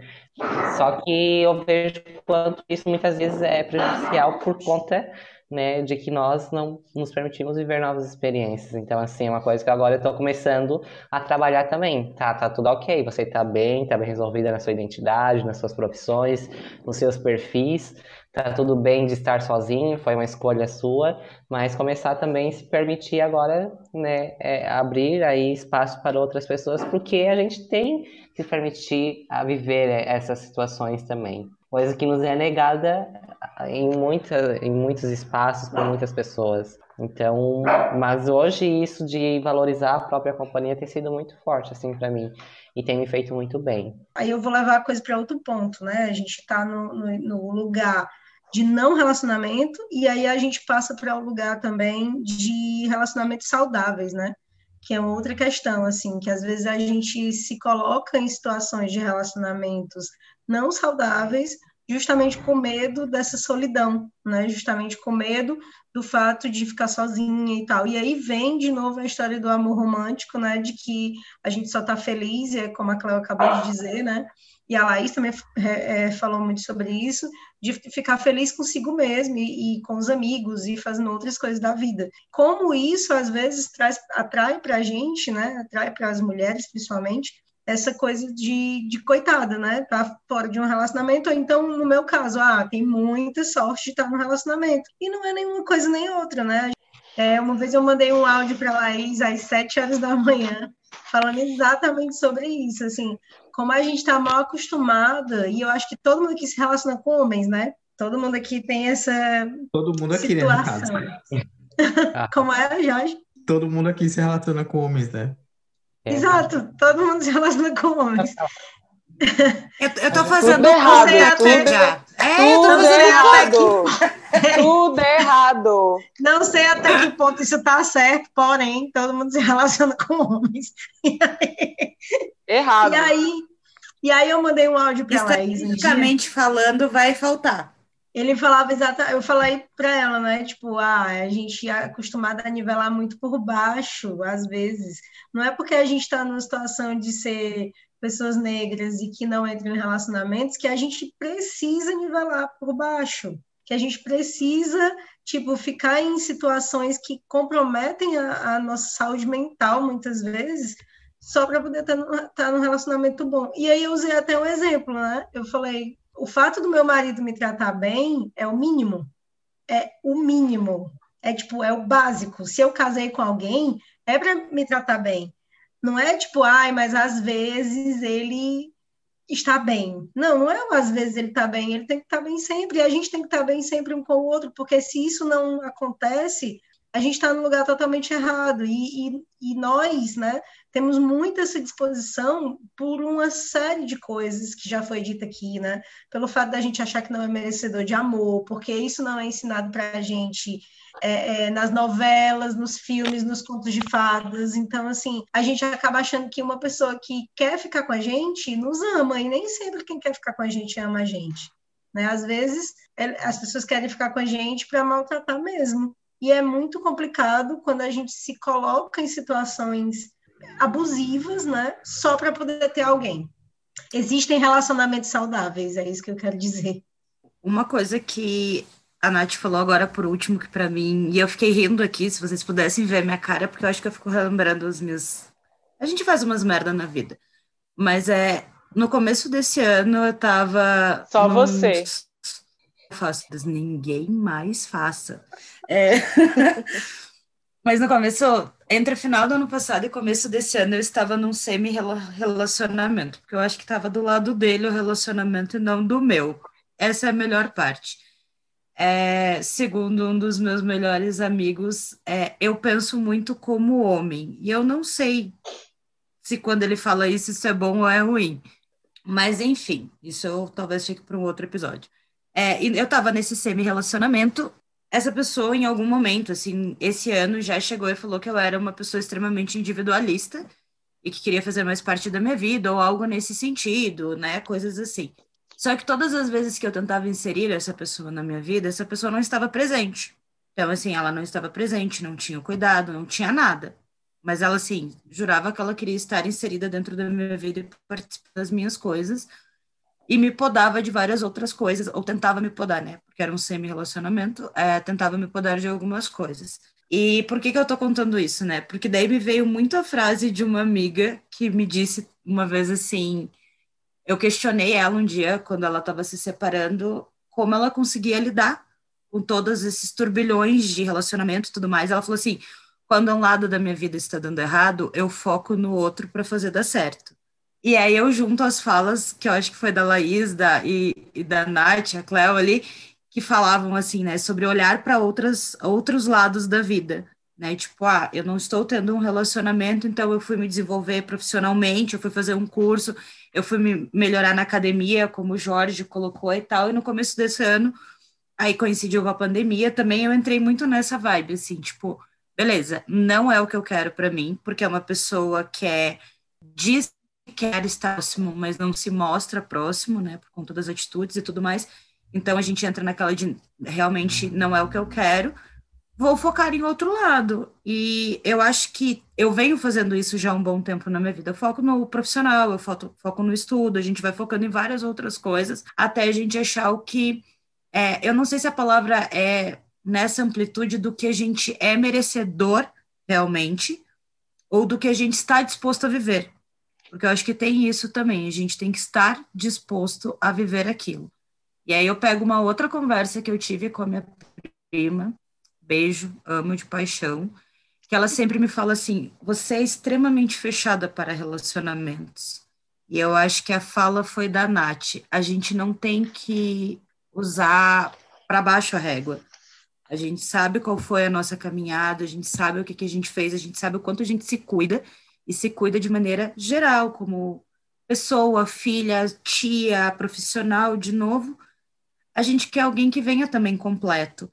Só que eu vejo quanto isso muitas vezes é prejudicial por conta né, de que nós não nos permitimos viver novas experiências. Então, assim, é uma coisa que agora eu estou começando a trabalhar também. Tá, tá tudo ok, você está bem, está bem resolvida na sua identidade, nas suas profissões, nos seus perfis, tá tudo bem de estar sozinho, foi uma escolha sua, mas começar também se permitir agora, né, é, abrir aí espaço para outras pessoas, porque a gente tem que se permitir a viver essas situações também. Coisa que nos é negada em, muita, em muitos espaços por muitas pessoas. Então, mas hoje isso de valorizar a própria companhia tem sido muito forte assim para mim e tem me feito muito bem. Aí eu vou levar a coisa para outro ponto, né? A gente está no, no, no, lugar de não relacionamento, e aí a gente passa para o um lugar também de relacionamentos saudáveis, né? Que é outra questão, assim, que às vezes a gente se coloca em situações de relacionamentos não saudáveis, justamente com medo dessa solidão, né? Justamente com medo do fato de ficar sozinha e tal. E aí vem de novo a história do amor romântico, né? De que a gente só tá feliz, é como a Cléo acabou de dizer, né? e a Laís também é, é, falou muito sobre isso, de ficar feliz consigo mesmo e, e, com os amigos e fazendo outras coisas da vida. Como isso, às vezes, traz, atrai para a gente, né, atrai para as mulheres, principalmente, essa coisa de, de coitada, né, tá fora de um relacionamento, ou então, no meu caso, ah, tem muita sorte de estar no relacionamento. E não é nenhuma coisa nem outra, né? É, uma vez eu mandei um áudio para a Laís às sete horas da manhã, falando exatamente sobre isso, assim, como a gente está mal acostumada, e eu acho que todo mundo aqui se relaciona com homens, né? Todo mundo aqui tem essa Todo mundo aqui, situação. né, Como é, Jorge? Todo mundo aqui se relaciona com homens, né? É. Exato, todo mundo se relaciona com homens. Eu, eu tô fazendo tudo errado, tudo, já. É, tudo errado. tudo errado. Não sei até que ponto isso tá certo, porém, todo mundo se relaciona com homens. Errado. E aí, e aí eu mandei um áudio para Laís. Estatisticamente um falando, vai faltar. ele falava exatamente, eu falei para ela, né? Tipo, ah, a gente é acostumada a nivelar muito por baixo, às vezes. Não é porque a gente está numa situação de ser pessoas negras e que não entram em relacionamentos que a gente precisa nivelar por baixo, que a gente precisa, tipo, ficar em situações que comprometem a, a nossa saúde mental, muitas vezes, só para poder estar tá num relacionamento bom. E aí eu usei até um exemplo, né? Eu falei, o fato do meu marido me tratar bem é o mínimo. É o mínimo. É tipo, é o básico. Se eu casei com alguém, é para me tratar bem. Não é tipo, ai, mas às vezes ele está bem. Não, não é às vezes ele está bem, ele tem que estar bem sempre. E a gente tem que estar bem sempre um com o outro, porque se isso não acontece, a gente está no lugar totalmente errado. E, e, e, nós, né, temos muita essa disposição por uma série de coisas que já foi dita aqui, né? Pelo fato da gente achar que não é merecedor de amor, porque isso não é ensinado para a gente é, é, nas novelas, nos filmes, nos contos de fadas. Então, assim, a gente acaba achando que uma pessoa que quer ficar com a gente nos ama, e nem sempre quem quer ficar com a gente ama a gente. Né? Às vezes, é, as pessoas querem ficar com a gente para maltratar mesmo. E é muito complicado quando a gente se coloca em situações abusivas, né? Só para poder ter alguém. Existem relacionamentos saudáveis, é isso que eu quero dizer. Uma coisa que a Nath falou agora por último, que para mim, e eu fiquei rindo aqui, se vocês pudessem ver minha cara, porque eu acho que eu fico relembrando os meus. A gente faz umas merda na vida. Mas é. No começo desse ano eu tava. Só num... você. Faço, ninguém mais faça. É... Mas no começo, entre o final do ano passado e começo desse ano, eu estava num semi-relacionamento, porque eu acho que estava do lado dele o relacionamento e não do meu. Essa é a melhor parte. É, segundo um dos meus melhores amigos, é, eu penso muito como homem. E eu não sei se quando ele fala isso, isso é bom ou é ruim. Mas, enfim, isso eu talvez fique para um outro episódio. É, eu estava nesse semi-relacionamento essa pessoa, em algum momento, assim, esse ano já chegou e falou que eu era uma pessoa extremamente individualista e que queria fazer mais parte da minha vida ou algo nesse sentido, né? Coisas assim. Só que todas as vezes que eu tentava inserir essa pessoa na minha vida, essa pessoa não estava presente. Então, assim, ela não estava presente, não tinha cuidado, não tinha nada. Mas ela, assim, jurava que ela queria estar inserida dentro da minha vida e participar das minhas coisas e me podava de várias outras coisas, ou tentava me podar, né? Porque era um semi-relacionamento, é, tentava me podar de algumas coisas. E por que, que eu tô contando isso, né? Porque daí me veio muito a frase de uma amiga que me disse uma vez assim: eu questionei ela um dia, quando ela estava se separando, como ela conseguia lidar com todos esses turbilhões de relacionamento e tudo mais. Ela falou assim: quando um lado da minha vida está dando errado, eu foco no outro para fazer dar certo. E aí eu junto as falas, que eu acho que foi da Laís da, e, e da Nath, a Cleo ali, que falavam assim, né, sobre olhar para outros lados da vida, né? Tipo, ah, eu não estou tendo um relacionamento, então eu fui me desenvolver profissionalmente, eu fui fazer um curso, eu fui me melhorar na academia, como o Jorge colocou e tal, e no começo desse ano, aí coincidiu com a pandemia, também eu entrei muito nessa vibe, assim, tipo, beleza, não é o que eu quero para mim, porque é uma pessoa que é diz quer estar próximo, mas não se mostra próximo, né, por conta das atitudes e tudo mais. Então a gente entra naquela de realmente não é o que eu quero, vou focar em outro lado. E eu acho que eu venho fazendo isso já há um bom tempo na minha vida. Eu foco no profissional, eu foco, foco no estudo, a gente vai focando em várias outras coisas até a gente achar o que. É, eu não sei se a palavra é nessa amplitude do que a gente é merecedor realmente, ou do que a gente está disposto a viver. Porque eu acho que tem isso também, a gente tem que estar disposto a viver aquilo. E aí eu pego uma outra conversa que eu tive com a minha prima, beijo, amo de paixão, que ela sempre me fala assim: você é extremamente fechada para relacionamentos. E eu acho que a fala foi da Nath. A gente não tem que usar para baixo a régua. A gente sabe qual foi a nossa caminhada, a gente sabe o que, que a gente fez, a gente sabe o quanto a gente se cuida e se cuida de maneira geral, como pessoa, filha, tia, profissional, de novo, a gente quer alguém que venha também completo.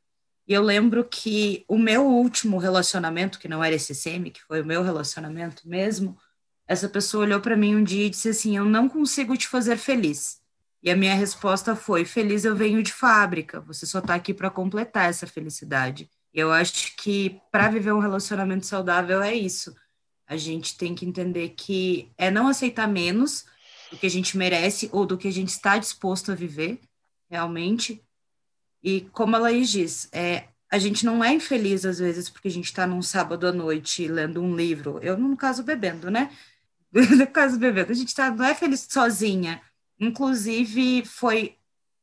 E eu lembro que o meu último relacionamento, que não era esse semi, que foi o meu relacionamento mesmo, essa pessoa olhou para mim um dia e disse assim: Eu não consigo te fazer feliz, E a minha resposta foi: feliz eu venho de fábrica, você só está aqui para completar essa felicidade. Eu acho que para viver um relacionamento saudável é isso. A gente tem que entender que é não aceitar menos do que a gente merece ou do que a gente está disposto a viver, realmente. E como a Laís diz, é, a gente não é infeliz às vezes porque a gente está num sábado à noite lendo um livro. Eu, no caso, bebendo, né? no caso, bebendo. A gente tá, não é feliz sozinha. Inclusive, foi,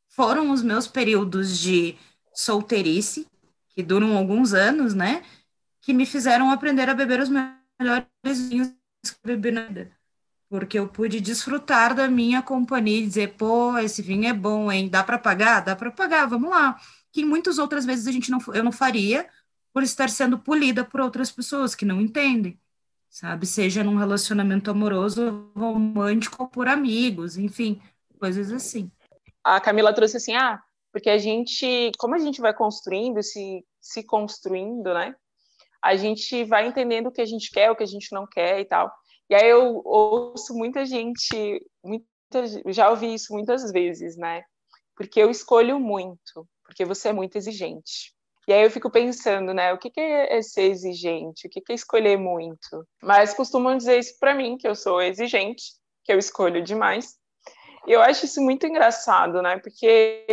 foram os meus períodos de solteirice, que duram alguns anos, né? Que me fizeram aprender a beber os melhores vinhos que eu bebi na vida. Porque eu pude desfrutar da minha companhia e dizer, pô, esse vinho é bom, hein? Dá para pagar? Dá para pagar, vamos lá. Que muitas outras vezes a gente não, eu não faria por estar sendo polida por outras pessoas que não entendem sabe? Seja num relacionamento amoroso, romântico ou por amigos, enfim, coisas assim. A Camila trouxe assim, ah, porque a gente, como a gente vai construindo, se, se construindo, né? A gente vai entendendo o que a gente quer, o que a gente não quer e tal. E aí eu ouço muita gente, muita, já ouvi isso muitas vezes, né? Porque eu escolho muito, porque você é muito exigente. E aí eu fico pensando, né, o que, que é ser exigente, o que, que é escolher muito. Mas costumam dizer isso para mim, que eu sou exigente, que eu escolho demais. E eu acho isso muito engraçado, né, porque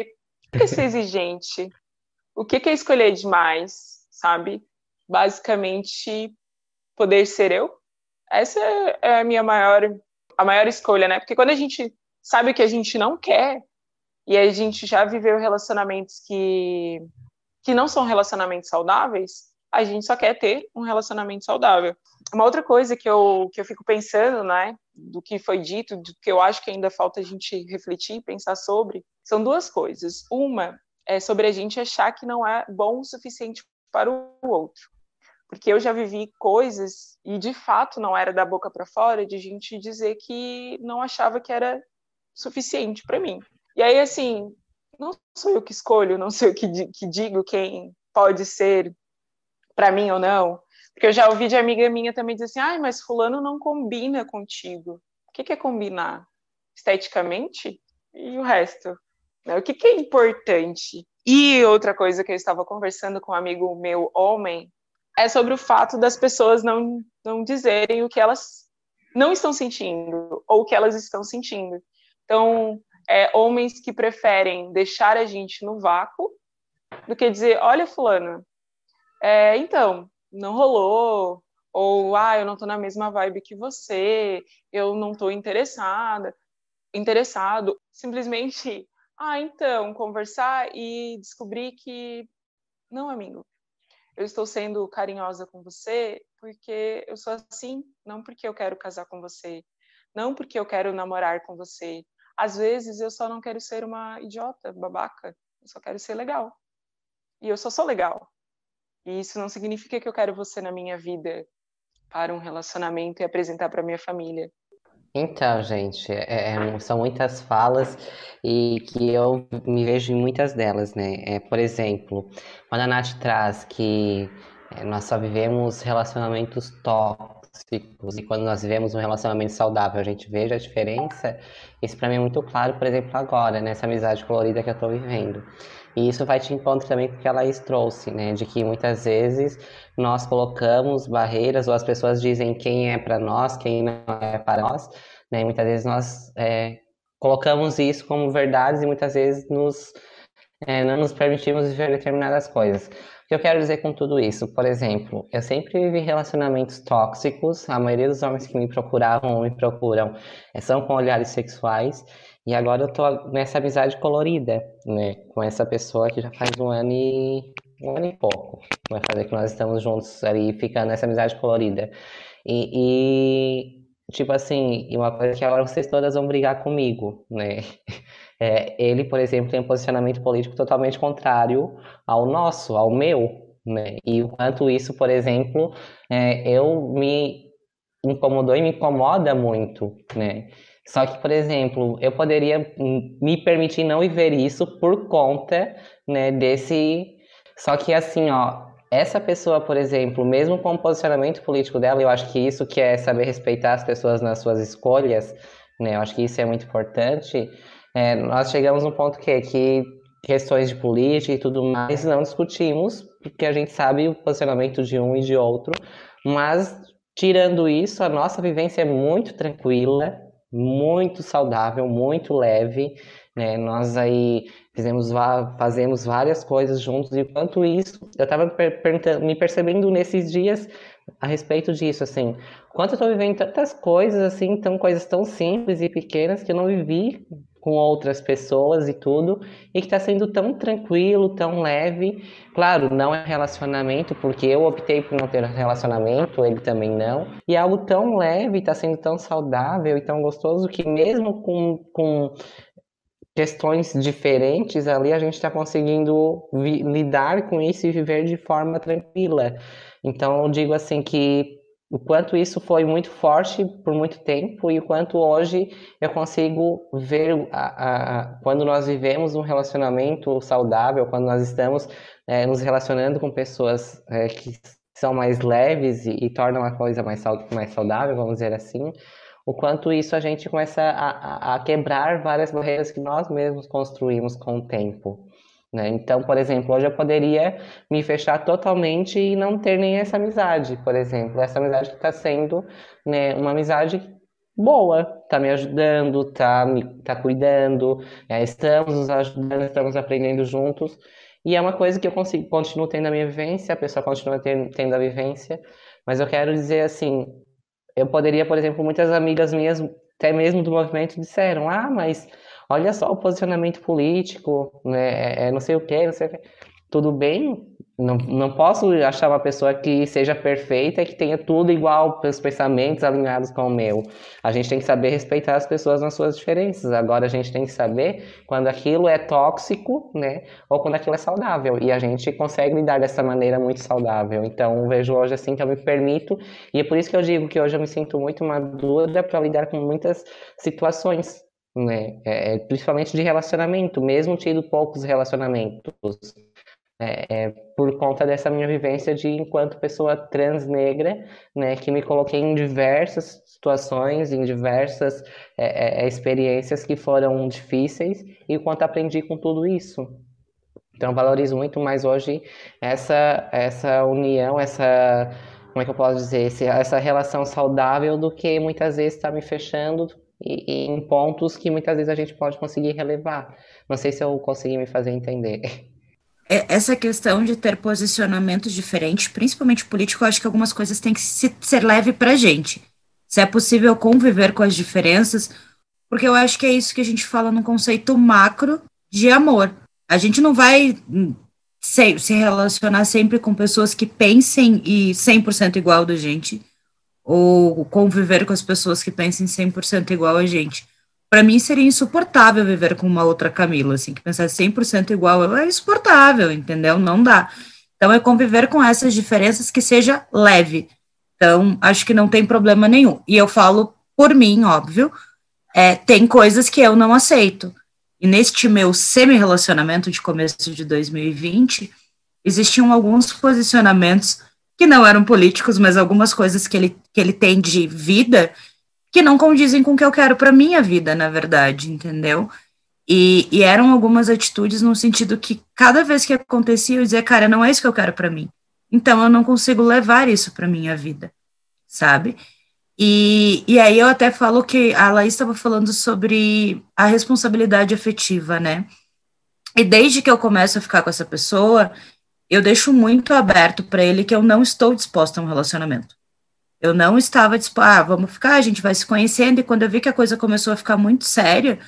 o que é ser exigente? O que, que é escolher demais, sabe? Basicamente, poder ser eu. Essa é a minha maior, a maior escolha, né? Porque quando a gente sabe o que a gente não quer, e a gente já viveu relacionamentos que que não são relacionamentos saudáveis, a gente só quer ter um relacionamento saudável. Uma outra coisa que eu, que eu fico pensando, né, do que foi dito, do que eu acho que ainda falta a gente refletir, pensar sobre, são duas coisas. Uma é sobre a gente achar que não é bom o suficiente para o outro. Porque eu já vivi coisas, e de fato não era da boca para fora, de gente dizer que não achava que era suficiente para mim. E aí, assim, não sou eu que escolho, não sou eu que, que digo quem pode ser para mim ou não. Porque eu já ouvi de amiga minha também dizer assim, ai, mas fulano não combina contigo. O que, é combinar? Esteticamente? E o resto? Né? O que, que é importante? E outra coisa que eu estava conversando com um amigo meu, homem, é sobre o fato das pessoas não, não dizerem o que elas não estão sentindo ou o que elas estão sentindo. Então, é, homens que preferem deixar a gente no vácuo do que dizer, olha, fulano, é, então, não rolou, ou, ah, eu não tô na mesma vibe que você, eu não tô interessada, interessado, simplesmente, ah, então, conversar e descobrir que, não, amigo, eu estou sendo carinhosa com você porque eu sou assim, não porque eu quero casar com você, não porque eu quero namorar com você, às vezes eu só não quero ser uma idiota, babaca. Eu só quero ser legal. E eu só sou legal. E isso não significa que eu quero você na minha vida para um relacionamento e apresentar para minha família. Então, gente, é, é, são muitas falas e que eu me vejo em muitas delas, né? É, por exemplo, quando a Nath traz que é, nós só vivemos relacionamentos tóxicos, e quando nós vivemos um relacionamento saudável, a gente veja a diferença, isso para mim é muito claro, por exemplo, agora, nessa amizade colorida que eu estou vivendo. E isso vai te encontro também com o que a Laís trouxe, né? De que muitas vezes nós colocamos barreiras, ou as pessoas dizem quem é para nós, quem não é para nós, né? Muitas vezes nós é, colocamos isso como verdades e muitas vezes nos, é, não nos permitimos viver determinadas coisas. O que eu quero dizer com tudo isso? Por exemplo, eu sempre vivi relacionamentos tóxicos, a maioria dos homens que me procuravam ou me procuram eh, são com olhares sexuais, e agora eu tô nessa amizade colorida, né, com essa pessoa que já faz um ano e um ano e pouco, vai fazer que nós estamos juntos ali, ficando nessa amizade colorida. E, e tipo assim, uma coisa que agora vocês todas vão brigar comigo, né? É, ele, por exemplo, tem um posicionamento político totalmente contrário ao nosso, ao meu, né? E o quanto isso, por exemplo, é, eu me incomodou e me incomoda muito, né? Só que, por exemplo, eu poderia me permitir não viver isso por conta, né, desse... Só que, assim, ó, essa pessoa, por exemplo, mesmo com o posicionamento político dela, eu acho que isso que é saber respeitar as pessoas nas suas escolhas, né, eu acho que isso é muito importante, é, nós chegamos num ponto que, que questões de política e tudo mais não discutimos, porque a gente sabe o posicionamento de um e de outro, mas tirando isso, a nossa vivência é muito tranquila, muito saudável, muito leve, né? Nós aí fizemos fazemos várias coisas juntos e quanto isso, eu estava me percebendo nesses dias a respeito disso, assim, quanto eu estou vivendo tantas coisas assim, tão coisas tão simples e pequenas que eu não vivi com outras pessoas e tudo, e que está sendo tão tranquilo, tão leve. Claro, não é relacionamento, porque eu optei por não ter relacionamento, ele também não. E é algo tão leve, está sendo tão saudável e tão gostoso que mesmo com, com questões diferentes ali, a gente está conseguindo lidar com isso e viver de forma tranquila. Então, eu digo assim que o quanto isso foi muito forte por muito tempo e o quanto hoje eu consigo ver a, a, quando nós vivemos um relacionamento saudável, quando nós estamos é, nos relacionando com pessoas é, que são mais leves e, e, tornam a coisa mais, mais saudável, vamos dizer assim, o quanto isso a gente começa a, a quebrar várias barreiras que nós mesmos construímos com o tempo. Né? Então, por exemplo, hoje eu poderia me fechar totalmente e não ter nem essa amizade, por exemplo. Essa amizade que está sendo né, uma amizade boa, está me ajudando, está me tá cuidando, é, estamos nos ajudando, estamos aprendendo juntos. E é uma coisa que eu consigo, continuo tendo a minha vivência, a pessoa continua tendo, tendo a vivência, mas eu quero dizer assim, eu poderia, por exemplo, muitas amigas minhas, até mesmo do movimento, disseram, ah, mas olha só o posicionamento político, né? É, é, não sei o que, não sei o que. Tudo bem, não, não posso achar uma pessoa que seja perfeita e que tenha tudo igual, os pensamentos alinhados com o meu. A gente tem que saber respeitar as pessoas nas suas diferenças. Agora a gente tem que saber quando aquilo é tóxico, né? Ou quando aquilo é saudável. E a gente consegue lidar dessa maneira muito saudável. Então vejo hoje assim que eu me permito. E é por isso que eu digo que hoje eu me sinto muito madura para lidar com muitas situações né? É, é, principalmente de relacionamento, mesmo tido poucos relacionamentos, é, é, por conta dessa minha vivência de enquanto pessoa trans negra, né, que me coloquei em diversas situações, em diversas é, é, experiências que foram difíceis e quanto aprendi com tudo isso. Então, valorizo muito mais hoje essa essa união, essa como é que eu posso dizer, essa relação saudável do que muitas vezes está me fechando e, e em pontos que muitas vezes a gente pode conseguir relevar. Não sei se eu consegui me fazer entender. É, essa questão de ter posicionamentos diferentes, principalmente político, eu acho que algumas coisas têm que ser leve para a gente. Se é possível conviver com as diferenças, porque eu acho que é isso que a gente fala no conceito macro de amor. A gente não vai hum, se, se relacionar sempre com pessoas que pensem e 100% igual da gente, ou conviver com as pessoas que pensem 100% igual a gente. Para mim seria insuportável viver com uma outra Camila, assim, que pensasse 100% igual, é insuportável, entendeu? Não dá. Então é conviver com essas diferenças que seja leve. Então, acho que não tem problema nenhum. E eu falo por mim, óbvio, é, tem coisas que eu não aceito. E neste meu semi-relacionamento de começo de 2020, existiam alguns posicionamentos que não eram políticos, mas algumas coisas que ele, que ele tem de vida que não condizem com o que eu quero para minha vida, na verdade, entendeu? E, e, eram algumas atitudes no sentido que cada vez que acontecia eu dizia, cara, não é isso que eu quero para mim. Então eu não consigo levar isso para minha vida, sabe? E, e aí eu até falo que a Laís estava falando sobre a responsabilidade afetiva, né? E desde que eu começo a ficar com essa pessoa, eu deixo muito aberto para ele que eu não estou disposta a um relacionamento. Eu não estava disposta, ah, vamos ficar, a gente vai se conhecendo, e quando eu vi que a coisa começou a ficar muito séria,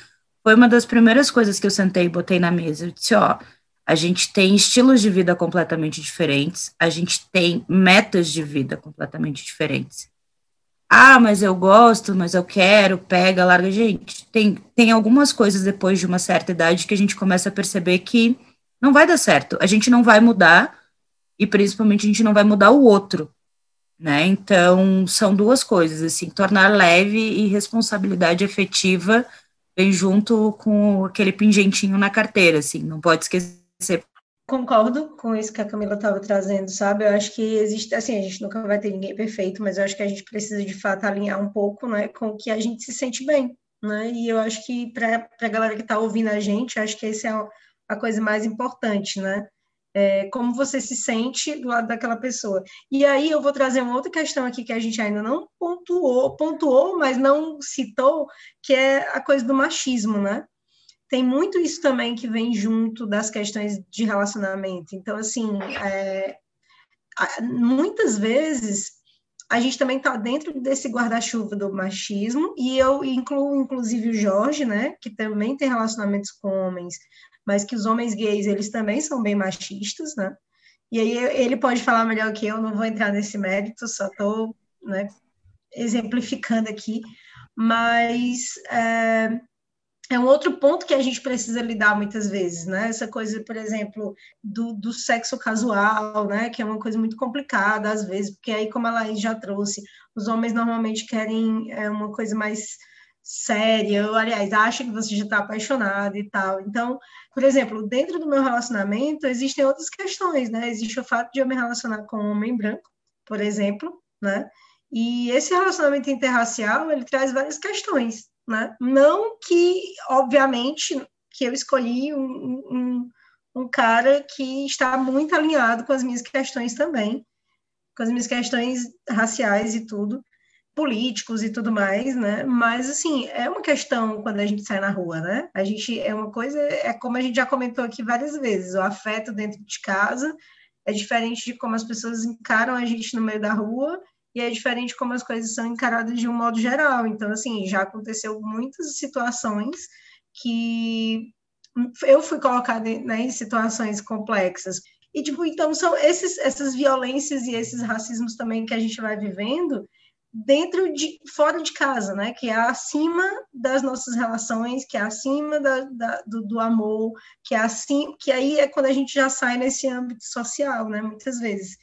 foi uma das primeiras coisas que eu sentei e botei na mesa. Eu disse, ó, a gente tem estilos de vida completamente diferentes, a gente tem metas de vida completamente diferentes. Ah, mas eu gosto, mas eu quero, pega, larga. Gente, tem, tem algumas coisas depois de uma certa idade que a gente começa a perceber que não vai dar certo. A gente não vai mudar e principalmente a gente não vai mudar o outro, né? Então, são duas coisas, assim, tornar leve e responsabilidade efetiva vem junto com aquele pingentinho na carteira, assim, não pode esquecer. Concordo com isso que a Camila estava trazendo, sabe? Eu acho que existe, assim, a gente nunca vai ter ninguém perfeito, mas eu acho que a gente precisa de fato alinhar um pouco, né, com o que a gente se sente bem, né? E eu acho que para a galera que está ouvindo a gente, acho que essa é a coisa mais importante, né? É, como você se sente do lado daquela pessoa. E aí eu vou trazer uma outra questão aqui que a gente ainda não pontuou, pontuou, mas não citou, que é a coisa do machismo, né? Tem muito isso também que vem junto das questões de relacionamento. Então, assim, é, muitas vezes a gente também está dentro desse guarda-chuva do machismo, e eu incluo, inclusive, o Jorge, né, que também tem relacionamentos com homens, mas que os homens gays, eles também são bem machistas, né, e aí ele pode falar melhor que eu, não vou entrar nesse mérito, só estou, né, exemplificando aqui, mas é, é um outro ponto que a gente precisa lidar muitas vezes, né? Essa coisa, por exemplo, do, do sexo casual, né? Que é uma coisa muito complicada às vezes, porque aí, como ela já trouxe, os homens normalmente querem é, uma coisa mais séria, ou, aliás, acham que você já está apaixonado e tal. Então, por exemplo, dentro do meu relacionamento, existem outras questões, né? Existe o fato de eu me relacionar com um homem branco, por exemplo, né? E esse relacionamento interracial, ele traz várias questões, né? Não que, obviamente, que eu escolhi um, um, um cara que está muito alinhado com as minhas questões também, com as minhas questões raciais e tudo, políticos e tudo mais, né? Mas assim, é uma questão quando a gente sai na rua, né? A gente é uma coisa, é como a gente já comentou aqui várias vezes, o afeto dentro de casa é diferente de como as pessoas encaram a gente no meio da rua e é diferente como as coisas são encaradas de um modo geral. Então, assim, já aconteceu muitas situações que eu fui colocada né, em situações complexas. E, tipo, então, são esses, essas violências e esses racismos também que a gente vai vivendo dentro de, fora de casa, né, que é acima das nossas relações, que é acima da, da, do, do, amor, que é assim, que aí é quando a gente já sai nesse âmbito social, né, muitas vezes.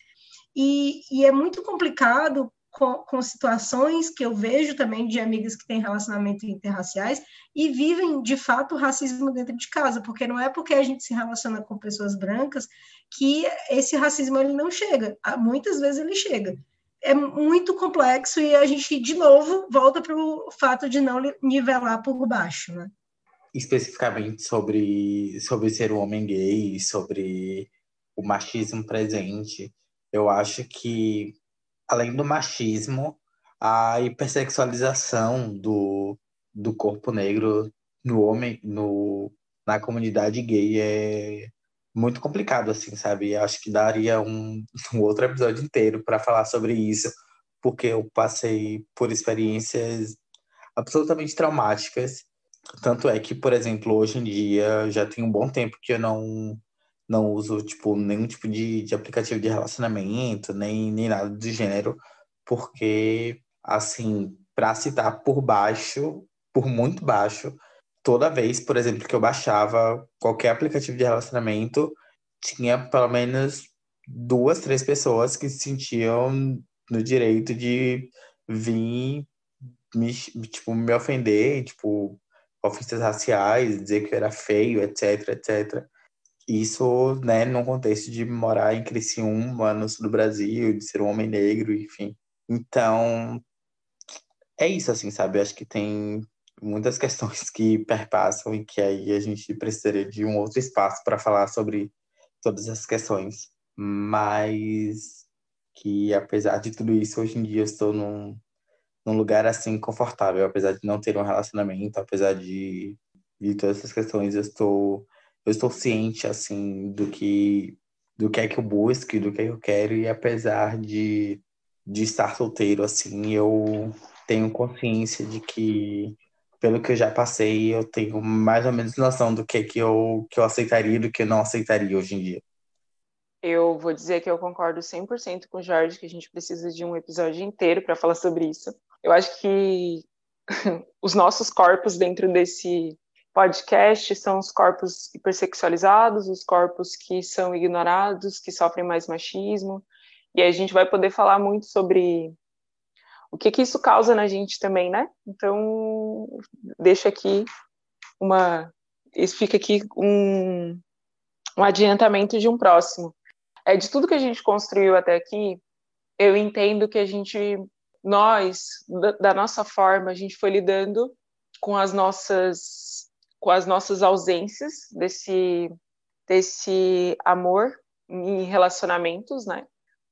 E, e é muito complicado com, com, situações que eu vejo também de amigas que têm relacionamento interraciais e vivem de fato o racismo dentro de casa, porque não é porque a gente se relaciona com pessoas brancas que esse racismo ele não chega. Muitas vezes ele chega. É muito complexo e a gente de novo volta para o fato de não nivelar por baixo, né? Especificamente sobre sobre ser um homem gay, sobre o machismo presente eu acho que, além do machismo, a hipersexualização do, do corpo negro no homem, no, na comunidade gay é muito complicado, assim, sabe? Acho que daria um, um outro episódio inteiro para falar sobre isso, porque eu passei por experiências absolutamente traumáticas. Tanto é que, por exemplo, hoje em dia já tem um bom tempo que eu não não uso, tipo, nenhum tipo de, de aplicativo de relacionamento, nem, nem nada do gênero, porque, assim, para citar por baixo, por muito baixo, toda vez, por exemplo, que eu baixava qualquer aplicativo de relacionamento, tinha pelo menos duas, três pessoas que se sentiam no direito de vir me, tipo, me ofender, tipo, ofensas raciais, dizer que eu era feio, etc, etc. Isso, né, num contexto de morar em Criciúma, no sul do Brasil, de ser um homem negro, enfim. Então, é isso, assim, sabe? Eu acho que tem muitas questões que perpassam e que aí a gente precisaria de um outro espaço para falar sobre todas essas questões. Mas que, apesar de tudo isso, hoje em dia eu estou num, num lugar, assim, confortável. Apesar de não ter um relacionamento, apesar de, de todas essas questões, eu estou eu estou ciente assim do que do que é que eu busco, do que é que eu quero e apesar de, de estar solteiro assim, eu tenho consciência de que pelo que eu já passei, eu tenho mais ou menos noção do que que eu que eu aceitaria e do que eu não aceitaria hoje em dia. Eu vou dizer que eu concordo 100% com o Jorge que a gente precisa de um episódio inteiro para falar sobre isso. Eu acho que os nossos corpos dentro desse podcast são os corpos hipersexualizados, os corpos que são ignorados, que sofrem mais machismo, e a gente vai poder falar muito sobre o que, que isso causa na gente também, né? Então, deixa aqui uma. Fica aqui um, um adiantamento de um próximo. É, de tudo que a gente construiu até aqui, eu entendo que a gente, nós, da, da nossa forma, a gente foi lidando com as nossas com as nossas ausências desse desse amor em relacionamentos, né?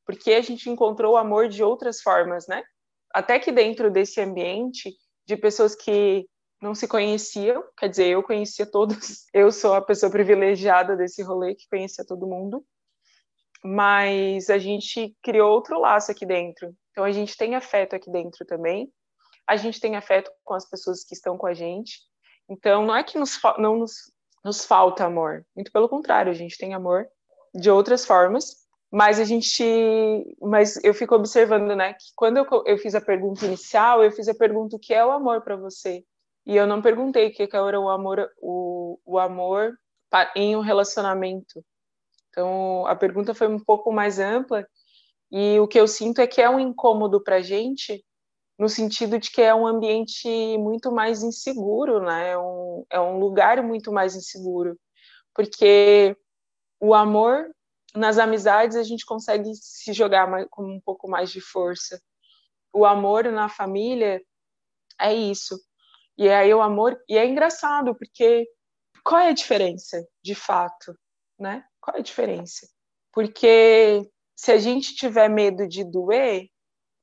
Porque a gente encontrou o amor de outras formas, né? Até que dentro desse ambiente de pessoas que não se conheciam, quer dizer, eu conhecia todos, eu sou a pessoa privilegiada desse rolê que conhecia todo mundo, mas a gente criou outro laço aqui dentro. Então a gente tem afeto aqui dentro também, a gente tem afeto com as pessoas que estão com a gente. Então não é que nos, não nos, nos falta amor, muito pelo contrário, a gente tem amor de outras formas, mas a gente, mas eu fico observando, né, que quando eu, eu fiz a pergunta inicial, eu fiz a pergunta o que é o amor para você, e eu não perguntei o que era o amor, o, o amor em um relacionamento. Então a pergunta foi um pouco mais ampla e o que eu sinto é que é um incômodo para gente no sentido de que é um ambiente muito mais inseguro, né? É um, é um lugar muito mais inseguro, porque o amor nas amizades a gente consegue se jogar mais, com um pouco mais de força. O amor na família é isso. E aí o amor e é engraçado porque qual é a diferença, de fato, né? Qual é a diferença? Porque se a gente tiver medo de doer,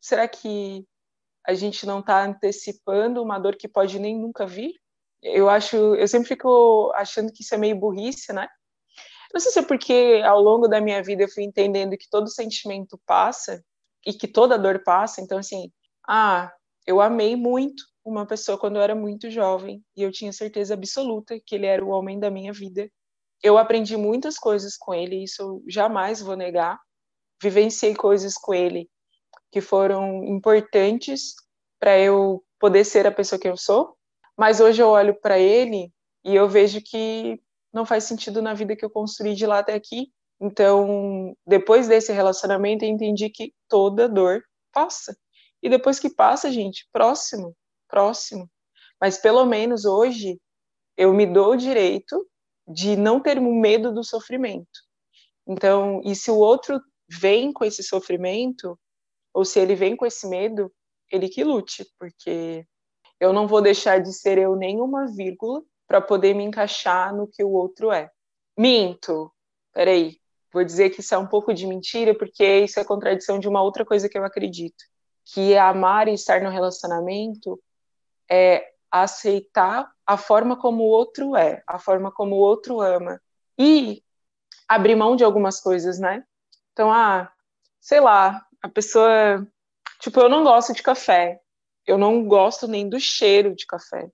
será que a gente não está antecipando uma dor que pode nem nunca vir? Eu acho, eu sempre fico achando que isso é meio burrice, né? Não sei se é porque ao longo da minha vida eu fui entendendo que todo sentimento passa e que toda dor passa. Então, assim, ah, eu amei muito uma pessoa quando eu era muito jovem e eu tinha certeza absoluta que ele era o homem da minha vida. Eu aprendi muitas coisas com ele, isso eu jamais vou negar. Vivenciei coisas com ele que foram importantes para eu poder ser a pessoa que eu sou, mas hoje eu olho para ele e eu vejo que não faz sentido na vida que eu construí de lá até aqui. Então, depois desse relacionamento, eu entendi que toda dor passa. E depois que passa, gente, próximo, próximo. Mas pelo menos hoje eu me dou o direito de não ter medo do sofrimento. Então, e se o outro vem com esse sofrimento, ou se ele vem com esse medo, ele que lute, porque eu não vou deixar de ser eu nem uma vírgula para poder me encaixar no que o outro é. Minto. Peraí, vou dizer que isso é um pouco de mentira, porque isso é contradição de uma outra coisa que eu acredito, que é amar e estar no relacionamento é aceitar a forma como o outro é, a forma como o outro ama e abrir mão de algumas coisas, né? Então, ah, sei lá, a pessoa, tipo, eu não gosto de café, eu não gosto nem do cheiro de café.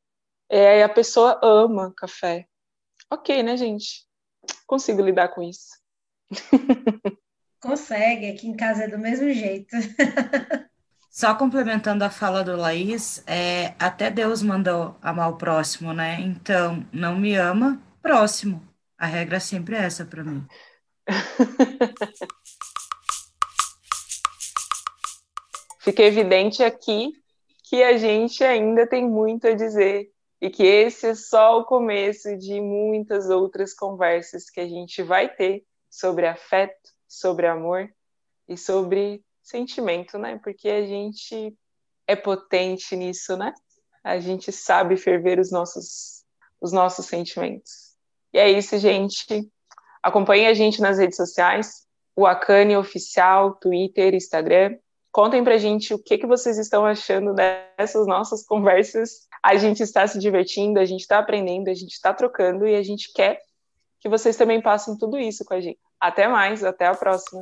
É, a pessoa ama café. Ok, né, gente? Consigo lidar com isso. Consegue, aqui em casa é do mesmo jeito. Só complementando a fala do Laís, é, até Deus mandou amar o próximo, né? Então, não me ama, próximo. A regra é sempre essa para mim. Fica evidente aqui que a gente ainda tem muito a dizer e que esse é só o começo de muitas outras conversas que a gente vai ter sobre afeto, sobre amor e sobre sentimento, né? Porque a gente é potente nisso, né? A gente sabe ferver os nossos os nossos sentimentos. E é isso, gente. Acompanhe a gente nas redes sociais, o Acane Oficial, Twitter, Instagram. Contem pra gente o que, que vocês estão achando dessas nossas conversas. A gente está se divertindo, a gente está aprendendo, a gente está trocando e a gente quer que vocês também passem tudo isso com a gente. Até mais, até a próxima.